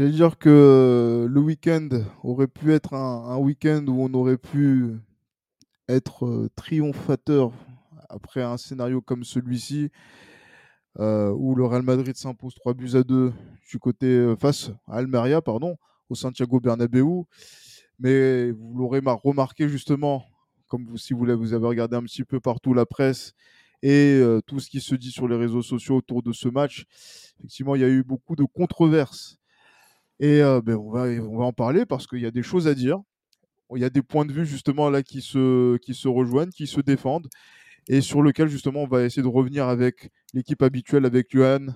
j'allais dire que le week-end aurait pu être un, week-end où on aurait pu être euh, triomphateur après un scénario comme celui-ci, euh, où le Real Madrid s'impose 3 buts à 2 du côté euh, face à Almeria, pardon, au Santiago Bernabéu. Mais vous l'aurez mar- remarqué justement, comme vous, si vous, vous avez regardé un petit peu partout la presse et euh, tout ce qui se dit sur les réseaux sociaux autour de ce match, effectivement, il y a eu beaucoup de controverses. Et euh, ben, on, va, on va en parler parce qu'il y a des choses à dire. Il y a des points de vue justement là qui se, qui se rejoignent, qui se défendent et sur lequel justement on va essayer de revenir avec l'équipe habituelle, avec Johan,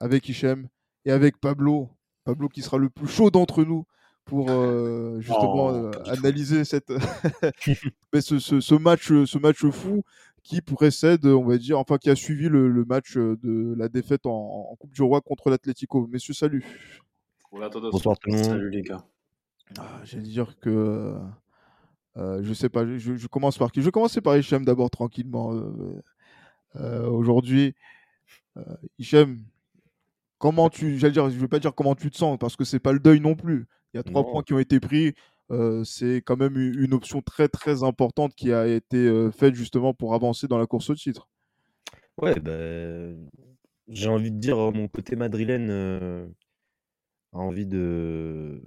avec Hichem et avec Pablo. Pablo qui sera le plus chaud d'entre nous pour euh, justement Oh, euh, analyser cette mais ce, ce- ce match, ce match fou qui précède, on va dire, enfin qui a suivi le, le match de la défaite en, en Coupe du Roi contre l'Atlético. Messieurs, salut. Bonsoir tout le monde. Salut les gars. Ah, J'allais dire que euh, je sais pas, je, je commence par qui? Je vais commencer par Hichem d'abord tranquillement. euh, euh, Aujourd'hui, euh, Hichem, comment tu, j'allais dire, je vais pas dire comment tu te sens parce que c'est pas le deuil non plus. Il y a trois Non. points qui ont été pris. euh, c'est quand même une option très très importante qui a été euh, faite justement pour avancer dans la course au titre. Ouais, bah, j'ai envie de dire, euh, mon côté madrilène euh, a envie de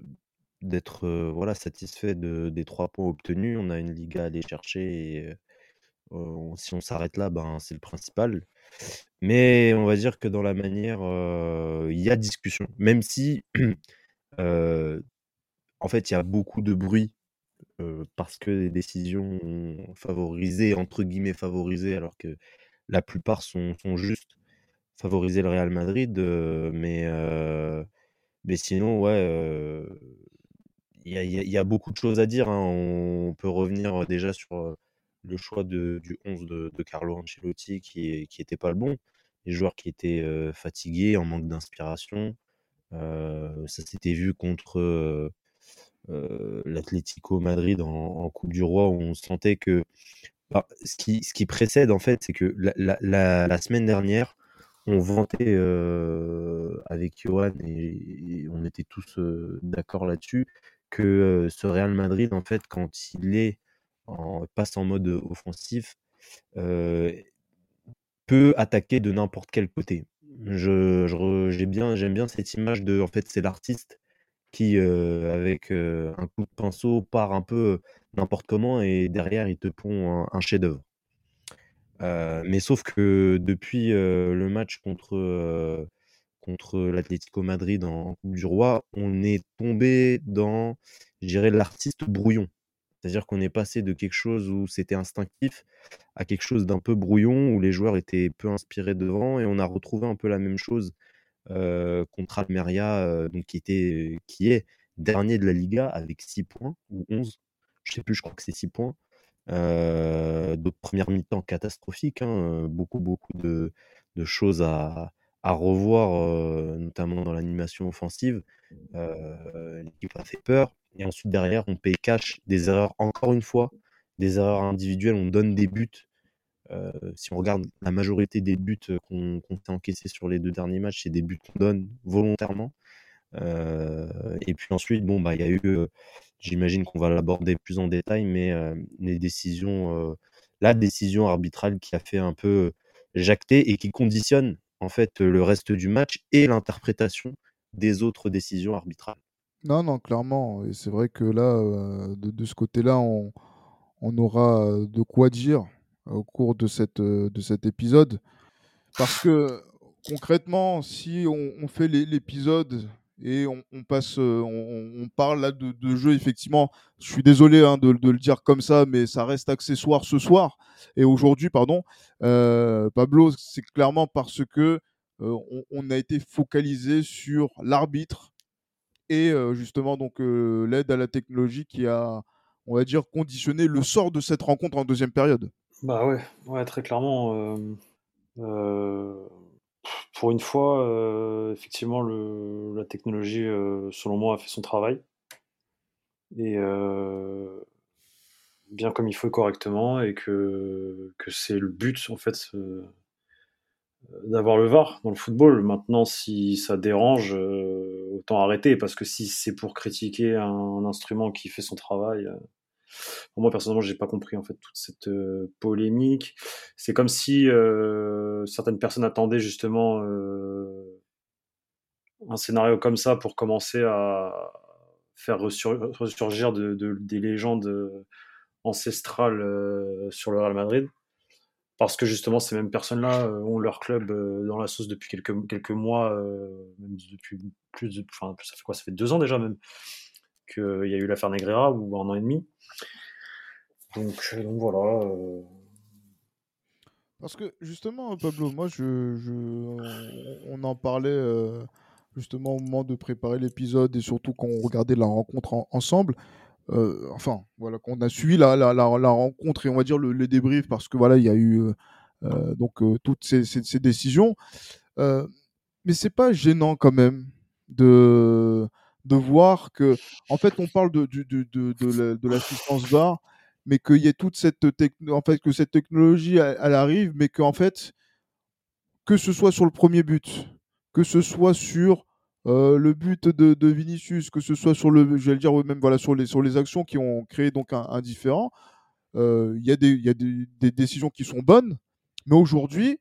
d'être voilà, satisfait de, des trois points obtenus. On a une Liga à aller chercher et si on s'arrête là, ben, c'est le principal. Mais on va dire que dans la manière, il y a discussion. Même si, en fait, il y a beaucoup de bruit parce que les décisions ont favorisé, entre guillemets, favorisé, alors que la plupart sont, sont justes, favoriser le Real Madrid. mais, mais sinon, ouais, il y a, beaucoup de choses à dire. hein. On peut revenir déjà sur le choix de- du 11 de, Carlo Ancelotti qui, est- qui était pas le bon. Les joueurs qui étaient fatigués, en manque d'inspiration. Ça s'était vu contre l'Atlético Madrid en, Coupe du Roi où on sentait que ce, qui, ce qui précède en fait, c'est que la, la- semaine dernière, on vantait avec Johan et, on était tous euh, d'accord là-dessus que euh, ce Real Madrid, en fait, quand il est passe en mode offensif, euh, peut attaquer de n'importe quel côté. Je, je re- j'ai bien, j'aime bien cette image de, en fait, c'est l'artiste qui, euh, avec euh, un coup de pinceau, part un peu n'importe comment et derrière, il te pond un, chef-d'œuvre. Euh, mais sauf que depuis euh, le match contre, euh, contre l'Atlético Madrid en, Coupe du Roi, on est tombé dans, je dirais, l'artiste brouillon. C'est-à-dire qu'on est passé de quelque chose où c'était instinctif à quelque chose d'un peu brouillon, où les joueurs étaient peu inspirés devant, et on a retrouvé un peu la même chose contre Almeria, donc qui, était, qui est dernier de la Liga avec 6 points, ou 11, je sais plus, je crois que c'est 6 points. Euh, de première mi-temps catastrophique, hein, beaucoup, beaucoup de choses à, à revoir, notamment dans l'animation offensive. Euh, L'équipe a fait peur. Et ensuite, derrière, on paye cash des erreurs, encore une fois, des erreurs individuelles. On donne des buts. Si on regarde la majorité des buts qu'on s'est encaissés sur les deux derniers matchs, c'est des buts qu'on donne volontairement. Et puis ensuite, bon, bah, il y a eu, j'imagine qu'on va l'aborder plus en détail, mais les décisions, la décision arbitrale qui a fait un peu jacter et qui conditionne en fait le reste du match et l'interprétation des autres décisions arbitrales. Non, non, clairement. Et c'est vrai que là, euh, de, ce côté-là, on, aura euh, de quoi dire au cours de, cette, euh, de cet épisode. Parce que concrètement, si on, fait l'é- l'épisode et on, passe, euh, on, parle là de, de jeu, effectivement, je suis désolé hein, de, le dire comme ça, mais ça reste accessoire ce soir et aujourd'hui, pardon. Euh, Pablo, c'est clairement parce que euh, on a été focalisé sur l'arbitre et justement donc l'aide à la technologie qui a, on va dire, conditionné le sort de cette rencontre en deuxième période. Bah ouais, ouais, très clairement. Pour une fois, effectivement, le, la technologie, selon moi, a fait son travail. Et bien comme il faut correctement, et que, que c'est le but, en fait, d'avoir le VAR dans le football. Maintenant, si ça dérange, euh, autant arrêter, parce que si c'est pour critiquer un, instrument qui fait son travail, euh, moi personnellement, j'ai pas compris en fait toute cette euh, polémique. C'est comme si certaines personnes attendaient justement un scénario comme ça pour commencer à faire ressurgir des légendes ancestrales sur le Real Madrid. Parce que justement ces mêmes personnes-là euh, ont leur club euh, dans la sauce depuis quelques, quelques mois, euh, depuis plus de, enfin ça fait quoi, ça fait deux ans déjà même qu'il y a eu l'affaire Negreira ou un an et demi. Donc, voilà. Parce que justement, Pablo, moi, on, en parlait justement au moment de préparer l'épisode et surtout quand on regardait la rencontre ensemble. Euh, enfin, voilà, qu'on a suivi la, rencontre et on va dire le, le débrief parce que voilà, il y a eu euh, euh, donc toutes ces, ces, décisions. mais c'est pas gênant quand même de de voir que, en fait, on parle de, de, de, de l'assistance VAR, mais qu'il y ait toute cette en fait, que cette technologie, elle, arrive, mais qu'en fait, que ce soit sur le premier but, que ce soit sur euh, le but de, Vinicius, que ce soit sur le, je dire même voilà sur les sur les actions qui ont créé donc un, différent, euh, il y a des y a des, décisions qui sont bonnes, mais aujourd'hui,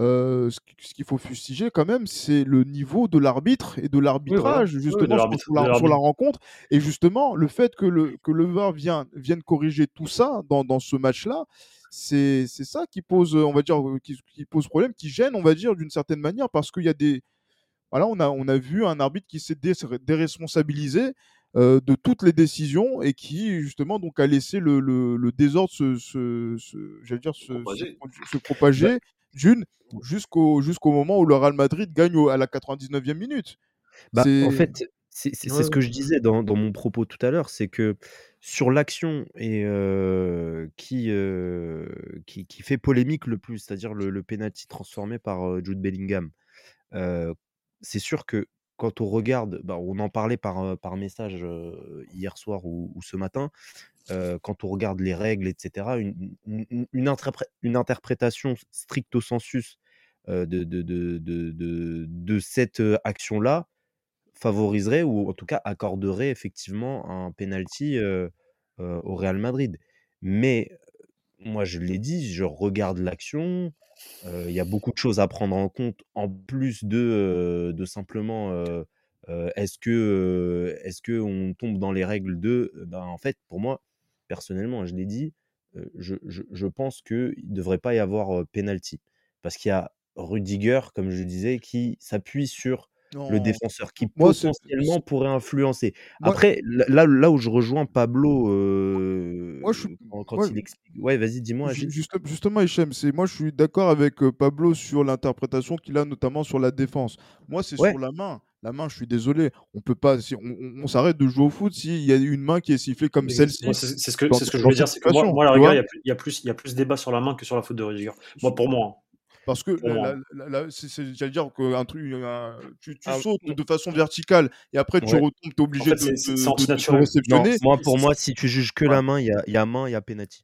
euh, ce qu'il faut fustiger quand même, c'est le niveau de l'arbitre et de l'arbitrage justement sur, la, rencontre. Et justement le fait que le que le VAR vienne vienne corriger tout ça dans, dans ce match-là. C'est ça qui pose, on va dire, qui, qui pose problème, qui gêne, on va dire, d'une certaine manière, parce qu'il y a des, voilà, on a, on a vu un arbitre qui s'est déresponsabilisé euh, de toutes les décisions et qui justement donc a laissé le, le, désordre se, se, se dire se, se propager, d'une jusqu'au jusqu'au moment où le Real Madrid gagne à la 99e minute. Bah, en fait, c'est ce que je disais dans, dans, mon propos tout à l'heure, c'est que sur l'action et euh, qui, euh, qui, qui fait polémique le plus, c'est-à-dire le, le penalty transformé par Jude Bellingham c'est sûr que quand on regarde, bah, on en parlait par, par message hier soir ou, ce matin, quand on regarde les règles, etc., une, une, une, interprétation stricto sensus de, de, de, de, cette action-là favoriserait ou en tout cas accorderait effectivement un penalty au Real Madrid. Mais moi, je l'ai dit, je regarde l'action, il y a beaucoup de choses à prendre en compte en plus de, de simplement est-ce que est-ce que on tombe dans les règles de ben, en fait pour moi personnellement je l'ai dit je, je, je, pense qu'il ne devrait pas y avoir penalty parce qu'il y a Rudiger comme je disais qui s'appuie sur le défenseur qui potentiellement pourrait influencer. Après, là, là où je rejoins Pablo moi, je quand, il explique. Ouais, vas-y, dis-moi. justement, Hichem, moi je suis d'accord avec Pablo sur l'interprétation qu'il a notamment sur la défense. Moi, c'est sur la main. La main, je suis désolé, on peut pas, si on, s'arrête de jouer au foot s'il y a une main qui est sifflée comme celle-ci. C'est ce que, ce que je voulais dire, c'est que moi, moi, la rigueur, il y, a plus, il y a plus débat sur la main que sur la faute de Rudiger. Moi, pour moi. Hein. Parce que j'allais dire que truc, tu, tu ah, sautes de façon verticale et après tu retombes, tu es obligé de, de, réceptionner. moi, pour moi, si tu juges que la main, il y a, y a main, il y a penalty.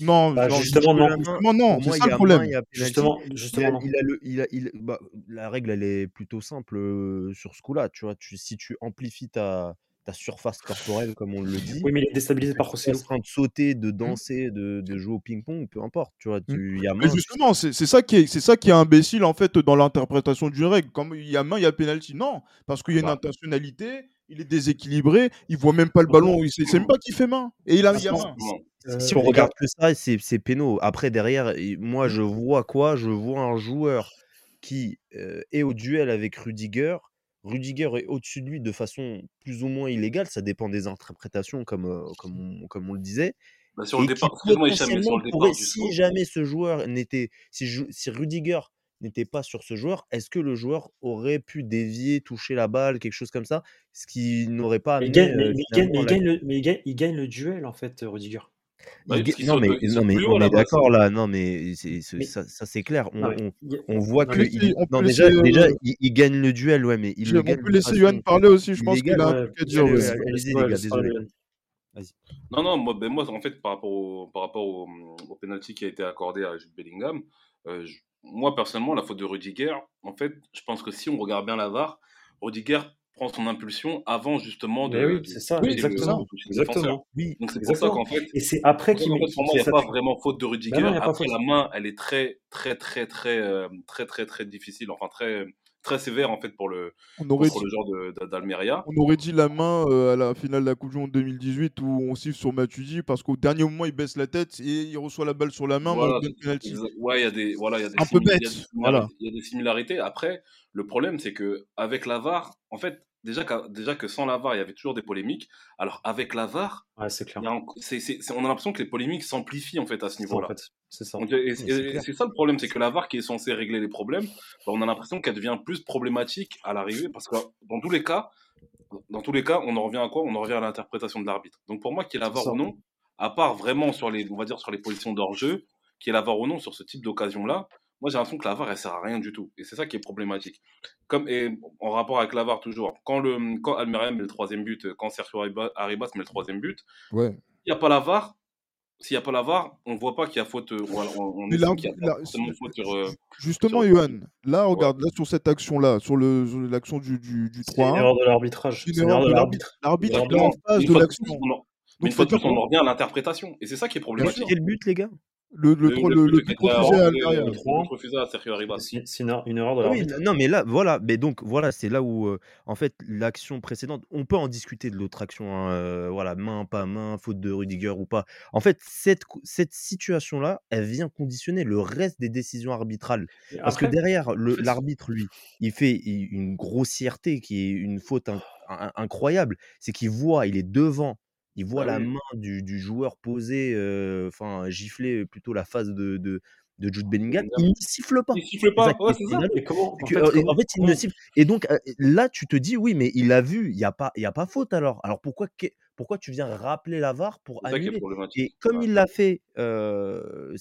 Non, bah, justement, non. Justement, non, c'est ça le problème. justement, justement, il a, il a le, il bah, la règle, elle est plutôt simple euh, sur ce coup-là. Tu vois, tu, si tu amplifies ta, ta surface corporelle, comme on le dit. Oui, mais il est déstabilisé par en train de sauter, de mmh. danser, de, de jouer au ping-pong, peu importe. Tu vois, mmh. tu, y a main, mais justement, c'est ça qui est, c'est ça qui est imbécile en fait dans l'interprétation d'une règle. Comme il y a main, il y a penalty. Non, parce qu'il y a une bah. intentionnalité. Il est déséquilibré. Il voit même pas le ballon. Il sait, même pas qui fait main. Et il a, il a main. si on regarde que ça, c'est péno. Après, derrière, moi, je vois quoi? Je vois un joueur qui est au duel avec Rudiger Rudiger est au-dessus de lui de façon plus ou moins illégale, ça dépend des interprétations, comme, euh, comme, on, comme on le disait. sur le départ, sur le départ si jamais ce joueur n'était, si, si, Rudiger n'était pas sur ce joueur, est-ce que le joueur aurait pu dévier, toucher la balle, quelque chose comme ça, ce qui n'aurait pas Mais il amené gagne, mais, euh, il gagne, le, duel en fait, Rudiger. Bah, Il Non mais non on est d'accord là, non mais c'est c'est- Mais ça, ça c'est clair. On, on, on voit non que il, on non déjà laisser, déjà euh, il, il gagne le duel ouais mais il je- le on gagne peut de laisser Johan façon parler aussi, je pense qu'il a un truc à dire. Vas-y. Non, non, moi, ben moi, en fait, par rapport au, par rapport au, au penalty qui a été accordé à Jude Bellingham, euh, je- moi, personnellement, la faute de Rudiger, en fait, je pense que si on regarde bien la VAR, Rudiger prend son impulsion avant justement Mais de, oui, c'est ça, Oui, exactement, exactement, Oui, Donc c'est pour ça qu'en fait, Et c'est après qu'il en met, fait, pour moi, qu'il il n'y a fait pas vraiment faute de Ben non, Rudiger. Après, la main, elle est très, très, très, très, euh, très, très, très difficile, enfin très, très sévère en fait pour le, On aurait contre dit, le genre d'Almeria. on aurait dit la main euh, à la finale de la Coupe du Monde 2018 où on siffle sur Matuidi parce qu'au dernier moment il baisse la tête et il reçoit la balle sur la main, Voilà, ouais, il y a des, voilà, il y a des, Un peu il y bête, voilà. Il y a des similarités. Après, le problème, c'est que avec en fait, déjà, qu'à- déjà que sans la VAR, il y avait toujours des polémiques. Alors avec la VAR, Ouais, clair. a on a l'impression que les polémiques s'amplifient en fait à ce en niveau-là. fait, c'est ça. C'est ça le problème, c'est que la VAR qui est censée régler les problèmes, bah, on a l'impression qu'elle devient plus problématique à l'arrivée parce que dans tous les cas, dans tous les cas, on en revient à quoi? On en revient à l'interprétation de l'arbitre. Donc pour moi, qu'il y ait la VAR ou non, à part vraiment sur les, on va dire sur les positions d'hors-jeu, qu'il y ait la VAR ou non sur ce type d'occasion-là, moi j'ai l'impression que la VAR elle sert à rien du tout. Et c'est ça qui est problématique. Comme et en rapport avec la VAR toujours, quand le quand Almeria met le troisième but, quand Sergio Arriba- Arribas met le troisième but, Ouais. il n'y a pas la VAR. S'il n'y a pas la VAR, on voit pas qu'il y a faute. On, on, là, y a pas là, forcément faute sur. euh, justement, sur- Johan, là, Ouais. regarde, là, sur cette action-là, sur l'action du, du, du C'est une 3-1, erreur de l'arbitrage. une C'est une erreur de l'arbitre. l'arbitre. Est de en face Une de fois de plus, l'action. on en- mais une fois de plus, on en revient à l'interprétation. Et c'est ça qui est problématique. Quel but les gars le, le, Le, le le, but refusé à à- Almeria. le Le but 3-1. refusé à Sergio Arribas. C'est c'est une, erreur de Ah Oui, non, mais là, voilà, mais donc voilà, c'est là où, euh, en fait, l'action précédente, on peut en discuter de l'autre action, hein, euh, voilà, main, pas main, faute de Rudiger ou pas. En fait, cette, cette situation-là, elle vient conditionner le reste des décisions arbitrales. Parce que derrière, l'arbitre, lui, il fait une grossièreté qui est une faute in- in- incroyable. C'est qu'il voit, il est devant, il voit Ah la oui. main du, du joueur poser, euh, enfin, gifler plutôt la face de, de, de Jude Bellingham. Bellingham. Il ne siffle pas. Il siffle pas. Ouais, c'est ça. là et comment, en que, fait, euh, comment, en fait, il ne siffle. Et donc euh, là, tu te dis, oui, mais il a vu, il n'y a, pas- il y a pas faute alors. Alors pourquoi, pourquoi tu viens rappeler la VAR pour annuler? Et comme Ouais. il l'a fait, euh,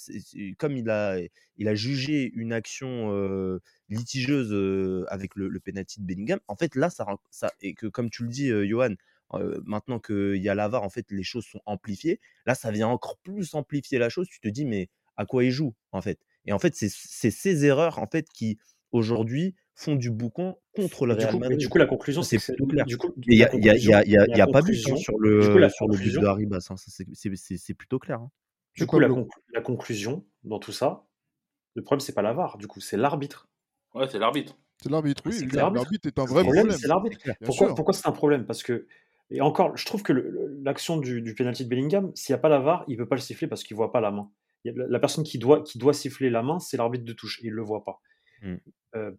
comme il a, il a jugé une action euh, litigieuse euh, avec le, le penalty de Bellingham, en fait, là, ça, ça et que comme tu le dis, Johan, euh, maintenant qu'il y a la VAR, en fait, les choses sont amplifiées. Là, ça vient encore plus amplifier la chose. Tu te dis, mais à quoi il joue, en fait? Et en fait, c'est c'est ces erreurs, en fait, qui aujourd'hui font du boucan contre le Real Madrid. du coup, la conclusion, c'est plutôt clair. du coup, Et il n'y la a, il y a, il y a, il y a- il y la a pas but hein, conclusion, sur coup, le, la sur le but de Haribas. hein. Ça, c'est- c'est c'est- c'est plutôt clair. hein. du coup, la, conclusion dans tout ça, le problème, c'est pas la VAR, du coup, c'est l'arbitre. Ouais, c'est l'arbitre. C'est l'arbitre, oui. L'arbitre est un vrai problème, c'est l'arbitre. Pourquoi, pourquoi c'est un problème? Parce que, et encore, je trouve que l'action du, du penalty de Bellingham, s'il n'y a pas la VAR, il ne peut pas le siffler parce qu'il ne voit pas la main. A- la, la personne qui doit, qui doit siffler la main, c'est l'arbitre de touche, et il ne le voit pas. Mm. Euh,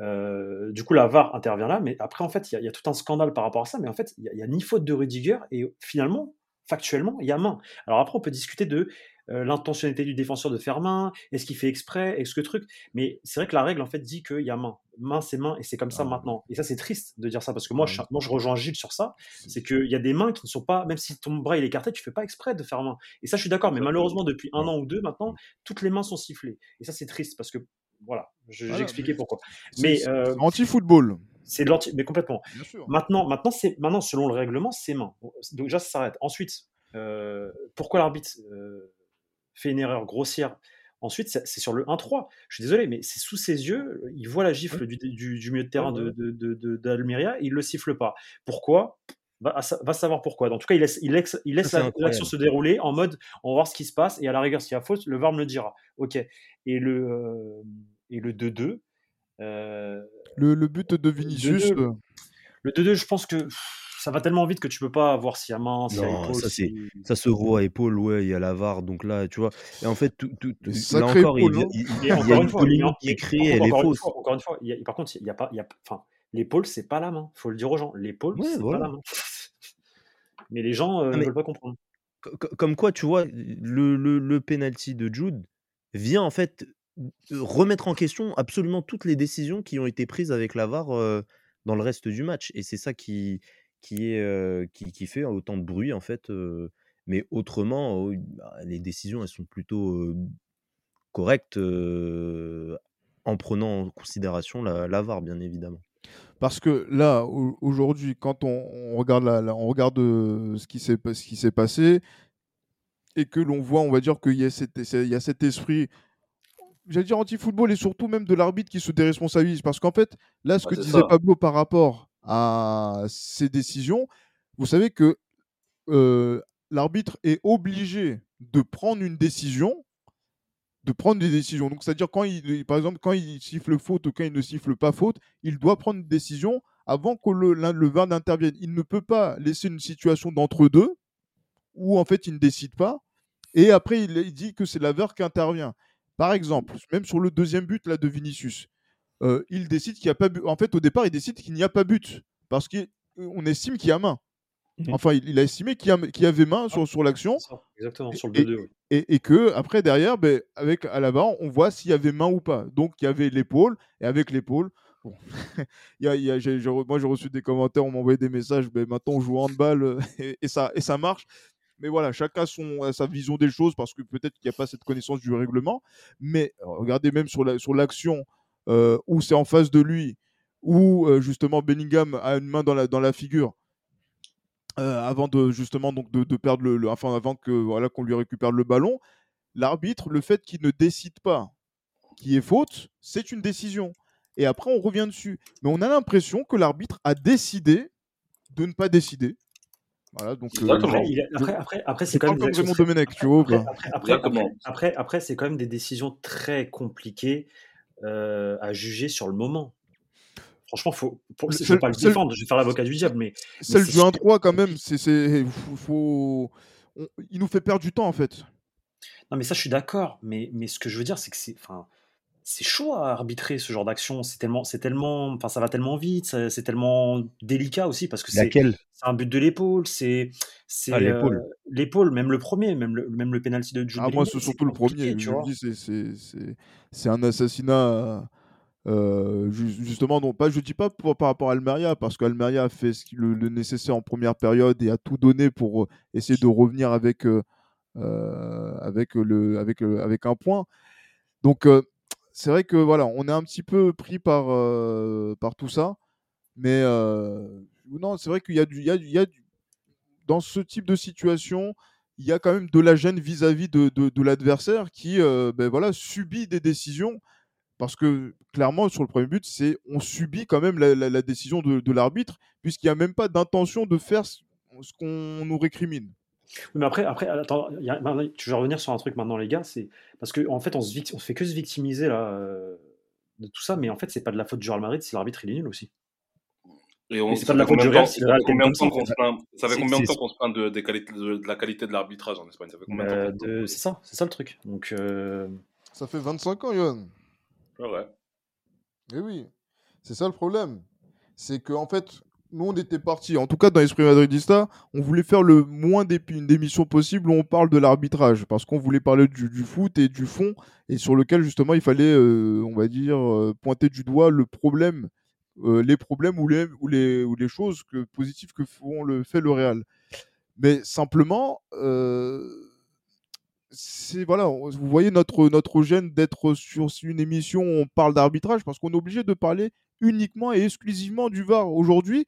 euh, du coup, la VAR intervient là, mais après, en fait, il y, a- y a tout un scandale par rapport à ça, mais en fait, il n'y a, ni faute de Rudiger, et finalement, factuellement, il y a main. Alors après, on peut discuter de l'intentionnalité du défenseur de faire main, est-ce qu'il fait exprès, est-ce que truc, mais c'est vrai que la règle, en fait, dit qu'il y a main. Main, c'est main, et c'est comme ça Ah. maintenant. Et ça, c'est triste de dire ça, parce que moi, je, moi, je rejoins Gilles sur ça, c'est qu'il y a des mains qui ne sont pas, même si ton bras il est écarté, tu fais pas exprès de faire main. Et ça, je suis d'accord, mais malheureusement, depuis un an ou deux maintenant, toutes les mains sont sifflées. Et ça, c'est triste, parce que, voilà, je- j'ai Voilà, expliqué pourquoi. Mais euh, c'est anti-football. c'est de l'anti, mais complètement. Bien sûr. Maintenant, maintenant, c'est, maintenant, selon le règlement, c'est main. Donc déjà, ça s'arrête. Ensuite, euh, pourquoi l'arbitre euh, fait une erreur grossière Ensuite, c'est sur le 1-3. Je suis désolé, mais c'est sous ses yeux. Il voit la gifle du, du- du milieu de terrain Ouais, de, de, d'Almeria, il le siffle pas. Pourquoi? Va, va savoir pourquoi. En tout cas, il laisse, il laisse, il laisse l'action se dérouler en mode on va voir ce qui se passe et à la rigueur, s'il y a faute, le VAR me le dira. Ok. Et le, euh, et le 2-2. euh, Le, le but de Vinicius, deux. euh, le 2-2, je pense que pff, ça va tellement vite que tu peux pas voir s'il y a main, s'il y a épaule. ça, c'est- si- Ça se voit à épaule, ouais, il y a la VAR, donc là, tu vois. Et en fait, tout, tout- là encore, il, hein. il- il- il y a une une polémique qui est créée, elle est encore une fausse. fois, encore une fois, il y a- par contre, il y a pas, il y a, enfin, l'épaule, c'est pas la main. Faut le dire aux gens. L'épaule, Ouais, c'est voilà. pas la main. Mais les gens euh, ne mais veulent pas comprendre. co- co- comme quoi, tu vois, le, le, le penalty de Jude vient en fait remettre en question absolument toutes les décisions qui ont été prises avec la VAR dans le reste du match. Et c'est ça qui, qui, est, qui, qui, fait autant de bruit, en fait. mais autrement, bah, les décisions, elles sont plutôt correctes en prenant en considération la, la VAR, bien évidemment. Parce que là, aujourd'hui, quand on, regarde, la, on regarde ce qui s'est passé et que l'on voit, on va dire qu'il y, a cet esprit, j'allais dire anti-football et surtout même de l'arbitre qui se déresponsabilise. Parce qu'en fait, là, ce que disait Pablo par rapport à ces décisions, vous savez que l'arbitre est obligé de prendre une décision de prendre des décisions. Donc, c'est-à-dire, quand il, par exemple, quand il siffle faute ou quand il ne siffle pas faute, il doit prendre une décision avant que le, le VAR n'intervienne. Il ne peut pas laisser une situation d'entre-deux où, en fait, il ne décide pas. Et après, il, dit que c'est la VAR qui intervient. Par exemple, même sur le deuxième but là, de Vinicius, euh, il décide qu'il n'y a pas but. En fait, au départ, il décide qu'il n'y a pas but parce qu'on estime qu'il y a main. Mmh. Enfin, il, a estimé qu'il y, avait main sur, sur l'action. Exactement, sur le 2-2. Et, et, que après, derrière, ben, avec à l'avant, on voit s'il y avait main ou pas. Donc, il y avait l'épaule, et avec l'épaule, bon. y a, y a, moi, j'ai reçu des commentaires, on m'a envoyé des messages, ben, maintenant, on joue en handball, euh, et, et, ça, et ça marche. Mais voilà, chacun son, a sa vision des choses, parce que peut-être qu'il n'y a pas cette connaissance du règlement. Mais regardez même sur l'action la, sur euh, où c'est en face de lui, où euh, justement Bellingham a une main dans la, dans la figure euh, avant de justement donc de, perdre le, enfin avant que voilà qu'on lui récupère le ballon, l'arbitre, le fait qu'il ne décide pas qui est faute, c'est une décision. Et après on revient dessus. Mais on a l'impression que l'arbitre a décidé de ne pas décider. Voilà, donc euh, après, après, après, c'est quand même comme Domenech, tu vois. Après, après, après, c'est quand même des décisions très compliquées euh, à juger sur le moment franchement, faut, je ne vais pas le défendre, je vais faire l'avocat du diable, mais. Celle du 1-3, quand même, c'est. Faut... Il nous fait perdre du temps, en fait. Non, mais ça, je suis d'accord. Mais, mais ce que je veux dire, c'est que c'est. Enfin, c'est chaud à arbitrer ce genre d'action. C'est tellement, c'est tellement, enfin, ça va tellement vite, c'est tellement délicat aussi parce que c'est, un but de l'épaule, c'est, c'est ah, l'épaule. Euh, l'épaule, même le premier, même le, même le penalty de Jude Ah moi, c'est surtout le premier. Tu vois? c'est, c'est, c'est un assassinat euh, justement, non, pas, je ne dis pas par rapport à Almeria, parce qu'Almeria a fait le, le, nécessaire en première période et a tout donné pour euh, essayer de revenir avec, euh, avec, le, avec, avec un point. Donc, c'est vrai que voilà, on est un petit peu pris par, par tout ça. Mais non, c'est vrai qu'il y a du, il y a, du, dans ce type de situation, il y a quand même de la gêne vis-à-vis de, de, l'adversaire qui ben voilà, subit des décisions parce que clairement, sur le premier but, c'est on subit quand même la, décision de, l'arbitre, puisqu'il n'y a même pas d'intention de faire ce, qu'on nous récrimine. Mais après, après attends, je vais revenir sur un truc maintenant, les gars. C'est parce qu'en en fait, on se, on fait que se victimiser là, euh, de tout ça, mais en fait, c'est pas de la faute du Real Madrid, c'est l'arbitre, il est nul aussi. Et, on, c'est pas de la faute du Real, ça fait combien de temps qu'on se plaint, ça fait combien de temps qu'on se plaint de, de, la qualité de l'arbitrage en Espagne? Bah, C'est ça, c'est ça le truc. Donc, euh, Ça fait 25 ans, Yohan. Ouais. Et oui, c'est ça le problème. C'est qu'en en fait, nous, on était partis, en tout cas dans l'esprit madridista, on voulait faire le moins d'émissions possible où on parle de l'arbitrage, parce qu'on voulait parler du, foot et du fond, et sur lequel justement il fallait, euh, on va dire, euh, pointer du doigt le problème, euh, les problèmes ou les, ou les, ou les choses que, positives que font le, fait le Real. Mais simplement, c'est voilà, vous voyez notre notre gêne d'être sur une émission où on parle d'arbitrage parce qu'on est obligé de parler uniquement et exclusivement du VAR aujourd'hui.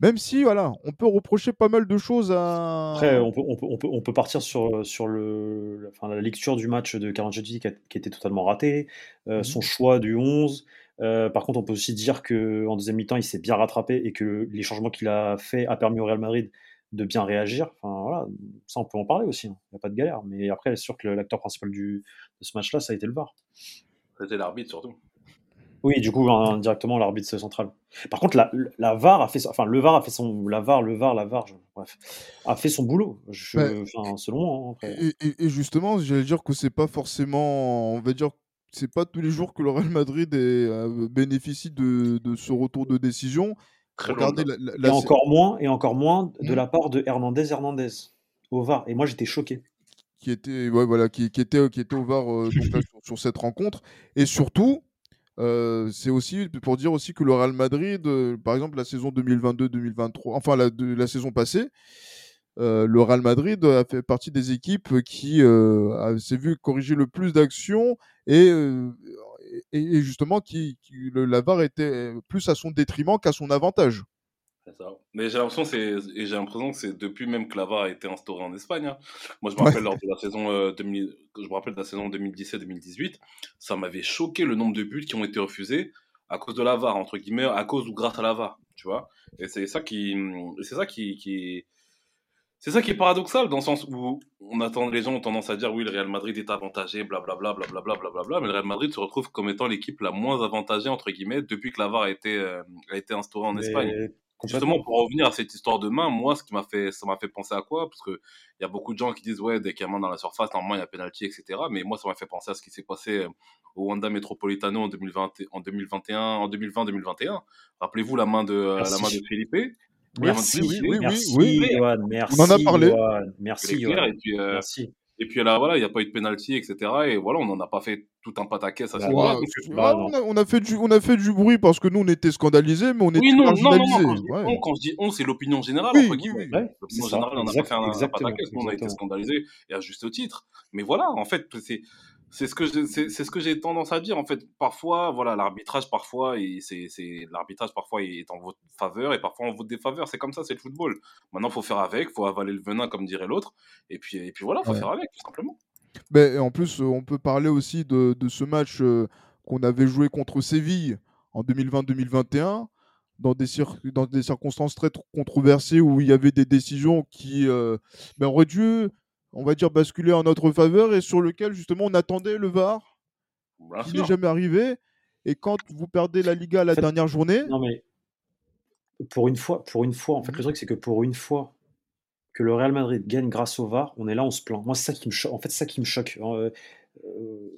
Même si, voilà, on peut reprocher pas mal de choses à. Après, on peut, on peut, on peut, on peut partir sur, sur le, enfin, la lecture du match de Karanjati qui, qui, était totalement raté, euh, mmh son choix du 11. Euh, par contre, on peut aussi dire qu'en deuxième mi-temps, il s'est bien rattrapé et que les changements qu'il a fait a permis au Real Madrid de bien réagir. Enfin, voilà, ça, on peut en parler aussi, hein. il n'y a pas de galère. Mais après, c'est sûr que l'acteur principal du, de ce match-là, ça a été le VAR. C'était l'arbitre surtout. Oui, du coup, indirectement, l'arbitre central. Par contre, la, la, VAR a fait, enfin, le VAR a fait son, la VAR, le VAR, la VAR, bref, a fait son boulot. Je, enfin, selon moi. Hein, et, justement, j'allais dire que c'est pas forcément, on va dire, c'est pas tous les jours que le Real Madrid euh, bénéficie de, de, ce retour de décision. Regardez et encore moins, et encore moins de mmh. la part de Hernandez Hernandez au VAR. Et moi, j'étais choqué. qui était, ouais, voilà, qui, qui était, qui était au VAR euh, donc là, sur, sur cette rencontre. Et surtout, euh, c'est aussi pour dire aussi que le Real Madrid, euh, par exemple, la saison 2022-2023, enfin la, la saison passée, euh, le Real Madrid a fait partie des équipes qui s'est vu corriger le plus d'actions et, justement qui, qui- le, la VAR était plus à son détriment qu'à son avantage. C'est ça. Mais j'ai l'impression, c'est, et j'ai l'impression que c'est depuis même que la VAR a été instaurée en Espagne. hein. Moi, je me Ouais. rappelle lors de la saison euh, 2000, je me rappelle de la saison 2017-2018, ça m'avait choqué le nombre de buts qui ont été refusés à cause de la VAR, entre guillemets, à cause ou grâce à la VAR, tu vois. Et c'est ça qui, c'est ça qui, qui, c'est ça qui est paradoxal dans le sens où on attend, les gens ont tendance à dire oui, le Real Madrid est avantagé, blablabla, blablabla, blablabla, mais le Real Madrid se retrouve comme étant l'équipe la moins avantagée, entre guillemets, depuis que la VAR a été, euh, a été instaurée en Espagne. Justement, pour revenir à cette histoire de main, moi, ce qui m'a fait, ça m'a fait penser à quoi? Parce que il y a beaucoup de gens qui disent ouais, dès qu'il y a main dans la surface, normalement il y a penalty, etc. Mais moi, ça m'a fait penser à ce qui s'est passé euh, au Wanda Metropolitano en 2020, en 2021, en 2020-2021. Rappelez-vous la main de euh, la main de Philippe. Merci, oui, oui, oui, merci, oui. Merci. On en a parlé. Merci, et puis euh, Merci. Et puis là, voilà, il n'y a pas eu de penalty, etc. Et voilà, on n'en a pas fait tout un pataquès à ce moment-là. On, a, fait du, on a fait du bruit parce que nous on était scandalisés, mais on était Oui, non, non, non, quand je dis ouais. on, quand je dis on, c'est l'opinion générale, Oui, entre guillemets. oui. L'opinion générale, on n'a pas fait un, un pataquès, on a été scandalisés, et à juste titre. Mais voilà, en fait, c'est c'est ce que c'est ce que j'ai tendance à dire. En fait, parfois, voilà, l'arbitrage, parfois, c'est c'est l'arbitrage, parfois, est en votre faveur et parfois en votre défaveur. C'est comme ça, c'est le football. Maintenant, faut faire avec, faut avaler le venin, comme dirait l'autre. Et puis, et puis voilà, faut Ouais. faire avec, tout simplement. Et en plus, on peut parler aussi de, de ce match euh, qu'on avait joué contre Séville en 2020-2021, dans des, cir- dans des circonstances très tr- controversées où il y avait des décisions qui euh, ben, auraient dû, on va dire, basculer en notre faveur et sur lequel justement on attendait le VAR Bien qui n'est jamais arrivé. Et quand vous perdez la Liga la En fait, dernière journée, Non, mais pour une fois, pour une fois, en fait, le truc, c'est que pour une fois que le Real Madrid gagne grâce au VAR, on est là, on se plaint. Moi, c'est ça qui me choque. En fait, c'est ça qui me choque. Euh, euh,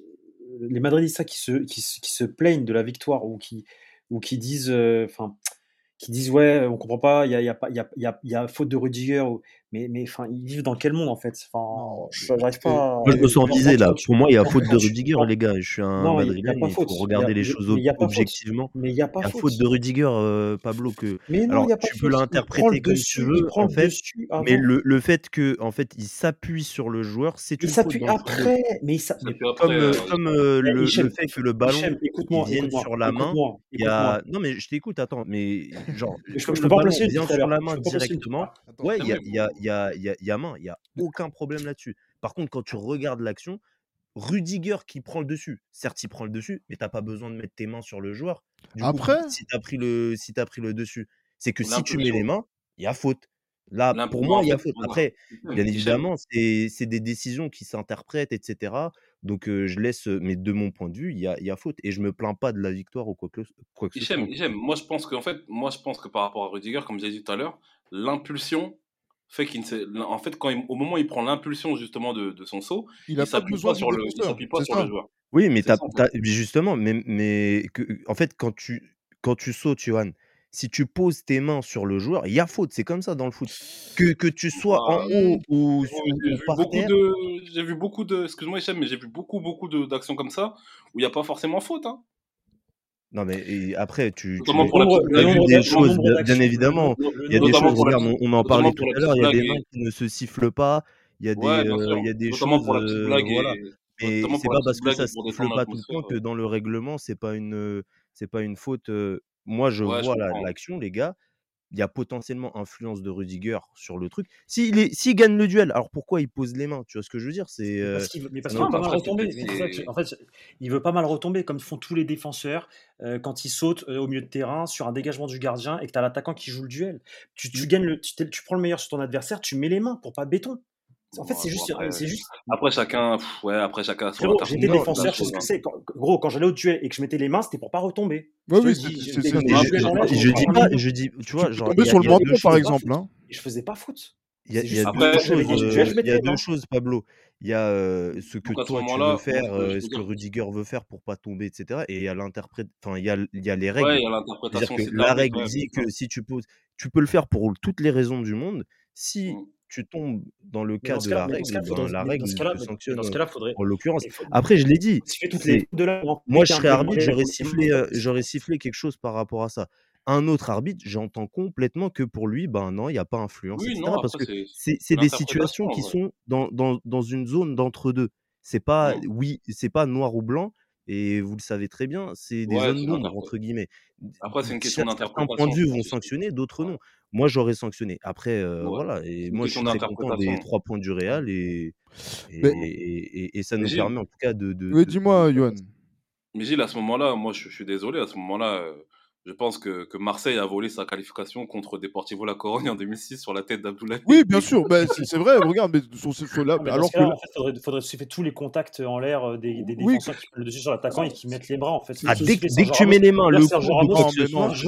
les Madridistas qui se, qui, se- qui se plaignent de la victoire ou qui, ou qui disent, euh, enfin, qui disent ouais, on comprend pas, il y a, y a y a, il y a, il y a faute de Rudiger, mais, mais enfin, ils vivent dans quel monde en fait? Enfin, je- j'arrive pas. Moi, je me sens visé là. Pour moi, il y a faute de Rudiger, les gars. Je suis un Non, il Madrilène, il faut Il regarder les choses il objectivement. Mais il n'y a Il pas faute. de Rudiger, euh, Pablo, que Mais non, alors il n'y a pas tu peux Il l'interpréter comme dessus, tu il veux, en le fait, dessus mais le, le fait que en fait il s'appuie sur le joueur, c'est Il une faute s'appuie après, mais il Comme, euh, euh, comme euh, Eh, le, fait que le ballon il vienne sur la main, il y a non mais je t'écoute, attends, mais genre Je peux, je comme le ballon vient sur la main directement, ouais, il y a, vrai, il y a, il y a, il y a, il y a main, il y a aucun problème là-dessus. Par contre, quand tu regardes l'action, Rudiger qui prend le dessus, certes il prend le dessus, mais t'as pas besoin de mettre tes mains sur le joueur. Du coup, Après, si t'as pris le, si t'as pris le dessus, c'est que si tu mets les mains, il y a faute. Là, pour moi, il y a faute. Après, bien évidemment, c'est des décisions qui s'interprètent, etc. Donc, euh, je laisse, mais de mon point de vue, il y a, y a faute. Et je me plains pas de la victoire ou quoi que, quoi que ce soit. Hichem, moi je pense qu'en fait, moi je pense que par rapport à Rudiger, comme j'ai dit tout à l'heure, l'impulsion fait qu'il en fait, quand il- au moment où il prend l'impulsion justement de, de son saut, il il pas s'appuie pas sur le, il pas sur joueur. Oui, mais en t'as- justement, mais, mais que, en fait, quand tu, quand tu sautes, Johan, si tu poses tes mains sur le joueur, il y a faute. C'est comme ça dans le foot. Que, que tu sois en Bah, haut ou, vu par beaucoup terre, de, j'ai vu beaucoup de, excuse-moi Hichem, mais j'ai vu beaucoup beaucoup de- d'actions comme ça où il n'y a pas forcément faute. Hein. Non, mais et après, tu, tu, pour la as vu des choses, bien, évidemment. Il y a des choses, regarde, on, on en parlait tout à l'heure, il y a des mains et, qui ne se sifflent pas, il y a des, ouais, euh, sûr. il y a des Notamment choses, pour la euh, voilà. et, Mais c'est pas parce que ça et siffle pour défendre pas tout le temps l'atmosphère. que dans le règlement, c'est pas une, c'est pas une faute. euh, Moi, je vois l'action, les gars. Il y a potentiellement influence de Rudiger sur le truc. S'il s'il gagne le duel, alors pourquoi il pose les mains Tu vois ce que je veux dire? C'est euh, parce qu'il veut, mais parce ça qu'il n'a veut aucun pas mal retomber. que en fait, il veut pas mal retomber comme font tous les défenseurs euh, quand ils sautent euh, au milieu de terrain sur un dégagement du gardien et que tu as l'attaquant qui joue le duel. Tu, tu gagnes le, tu prends le meilleur sur ton adversaire, tu mets les mains pour pas béton. En fait, Ouais, c'est juste, après, c'est juste. après chacun, pff, ouais, après chacun Frérot, j'étais défenseur, je sais ce que hein. c'est. Quand- Gros, quand j'allais au duel et que je mettais les mains, c'était pour pas retomber. Oui, Je te oui, dis, je- dis pas, je dis, tu vois, genre, sur le menton, par exemple. hein. Et je faisais pas foot. Il y a, y Après, deux choses, euh, y a deux mains. choses, Pablo. Il y a euh, ce que Donc à ce toi tu veux faire, ce que je euh, ce que Rudiger veut faire pour pas tomber, etc. Et il y a l'interprète, enfin il y a, il y a les ouais, règles. y a que la règle ouais, dit que si tu poses, tu peux le faire pour toutes les raisons du monde. Si Mm. Tu tombes dans le cas dans de la dans règle, faudrait, la règle dans ce te cas-là, mais sanctionne dans ce cas-là, faudrait. en l'occurrence. faut- Après, je l'ai dit, les de la moi, je serais arbitre, j'aurais sifflé, euh, j'aurais sifflé quelque chose par rapport à ça. Un autre arbitre, j'entends complètement que pour lui, ben non, il n'y a pas influence, Oui, etc. non, Parce que c'est des situations qui sont dans, dans, dans une zone d'entre-deux. C'est pas, oui, c'est pas noir ou blanc, et vous le savez très bien, c'est des Ouais, zones entre guillemets. Après, c'est une question Cer- Certains points de d'interprétation, vue vont sanctionner, d'autres non. Moi, j'aurais sanctionné. Après, euh, Ouais. voilà, et moi, je suis très content des d'interprétation. trois points du Real, et, et, Mais, et, et- et ça Mais nous permet en tout cas de... de, oui, de, dis-moi, Johan. mais Gilles, à ce moment-là, moi, je, je suis désolé, à ce moment-là, euh, je pense que, que Marseille a volé sa qualification contre Deportivo La Corogne en 2006 sur la tête d'Abdoulaye. Oui, bien sûr, bah, c'est vrai, regarde, mais sur, ce- sur là, mais alors que là, en fait, faudrait, faudrait siffler tous les contacts en l'air euh, des, des oui, défenseurs qui prennent le dessus sur l'attaquant et qui mettent les bras. En fait, Ah, dès, que- dès que Sergio tu mets Ramos. les mains, le Sergio Ramos,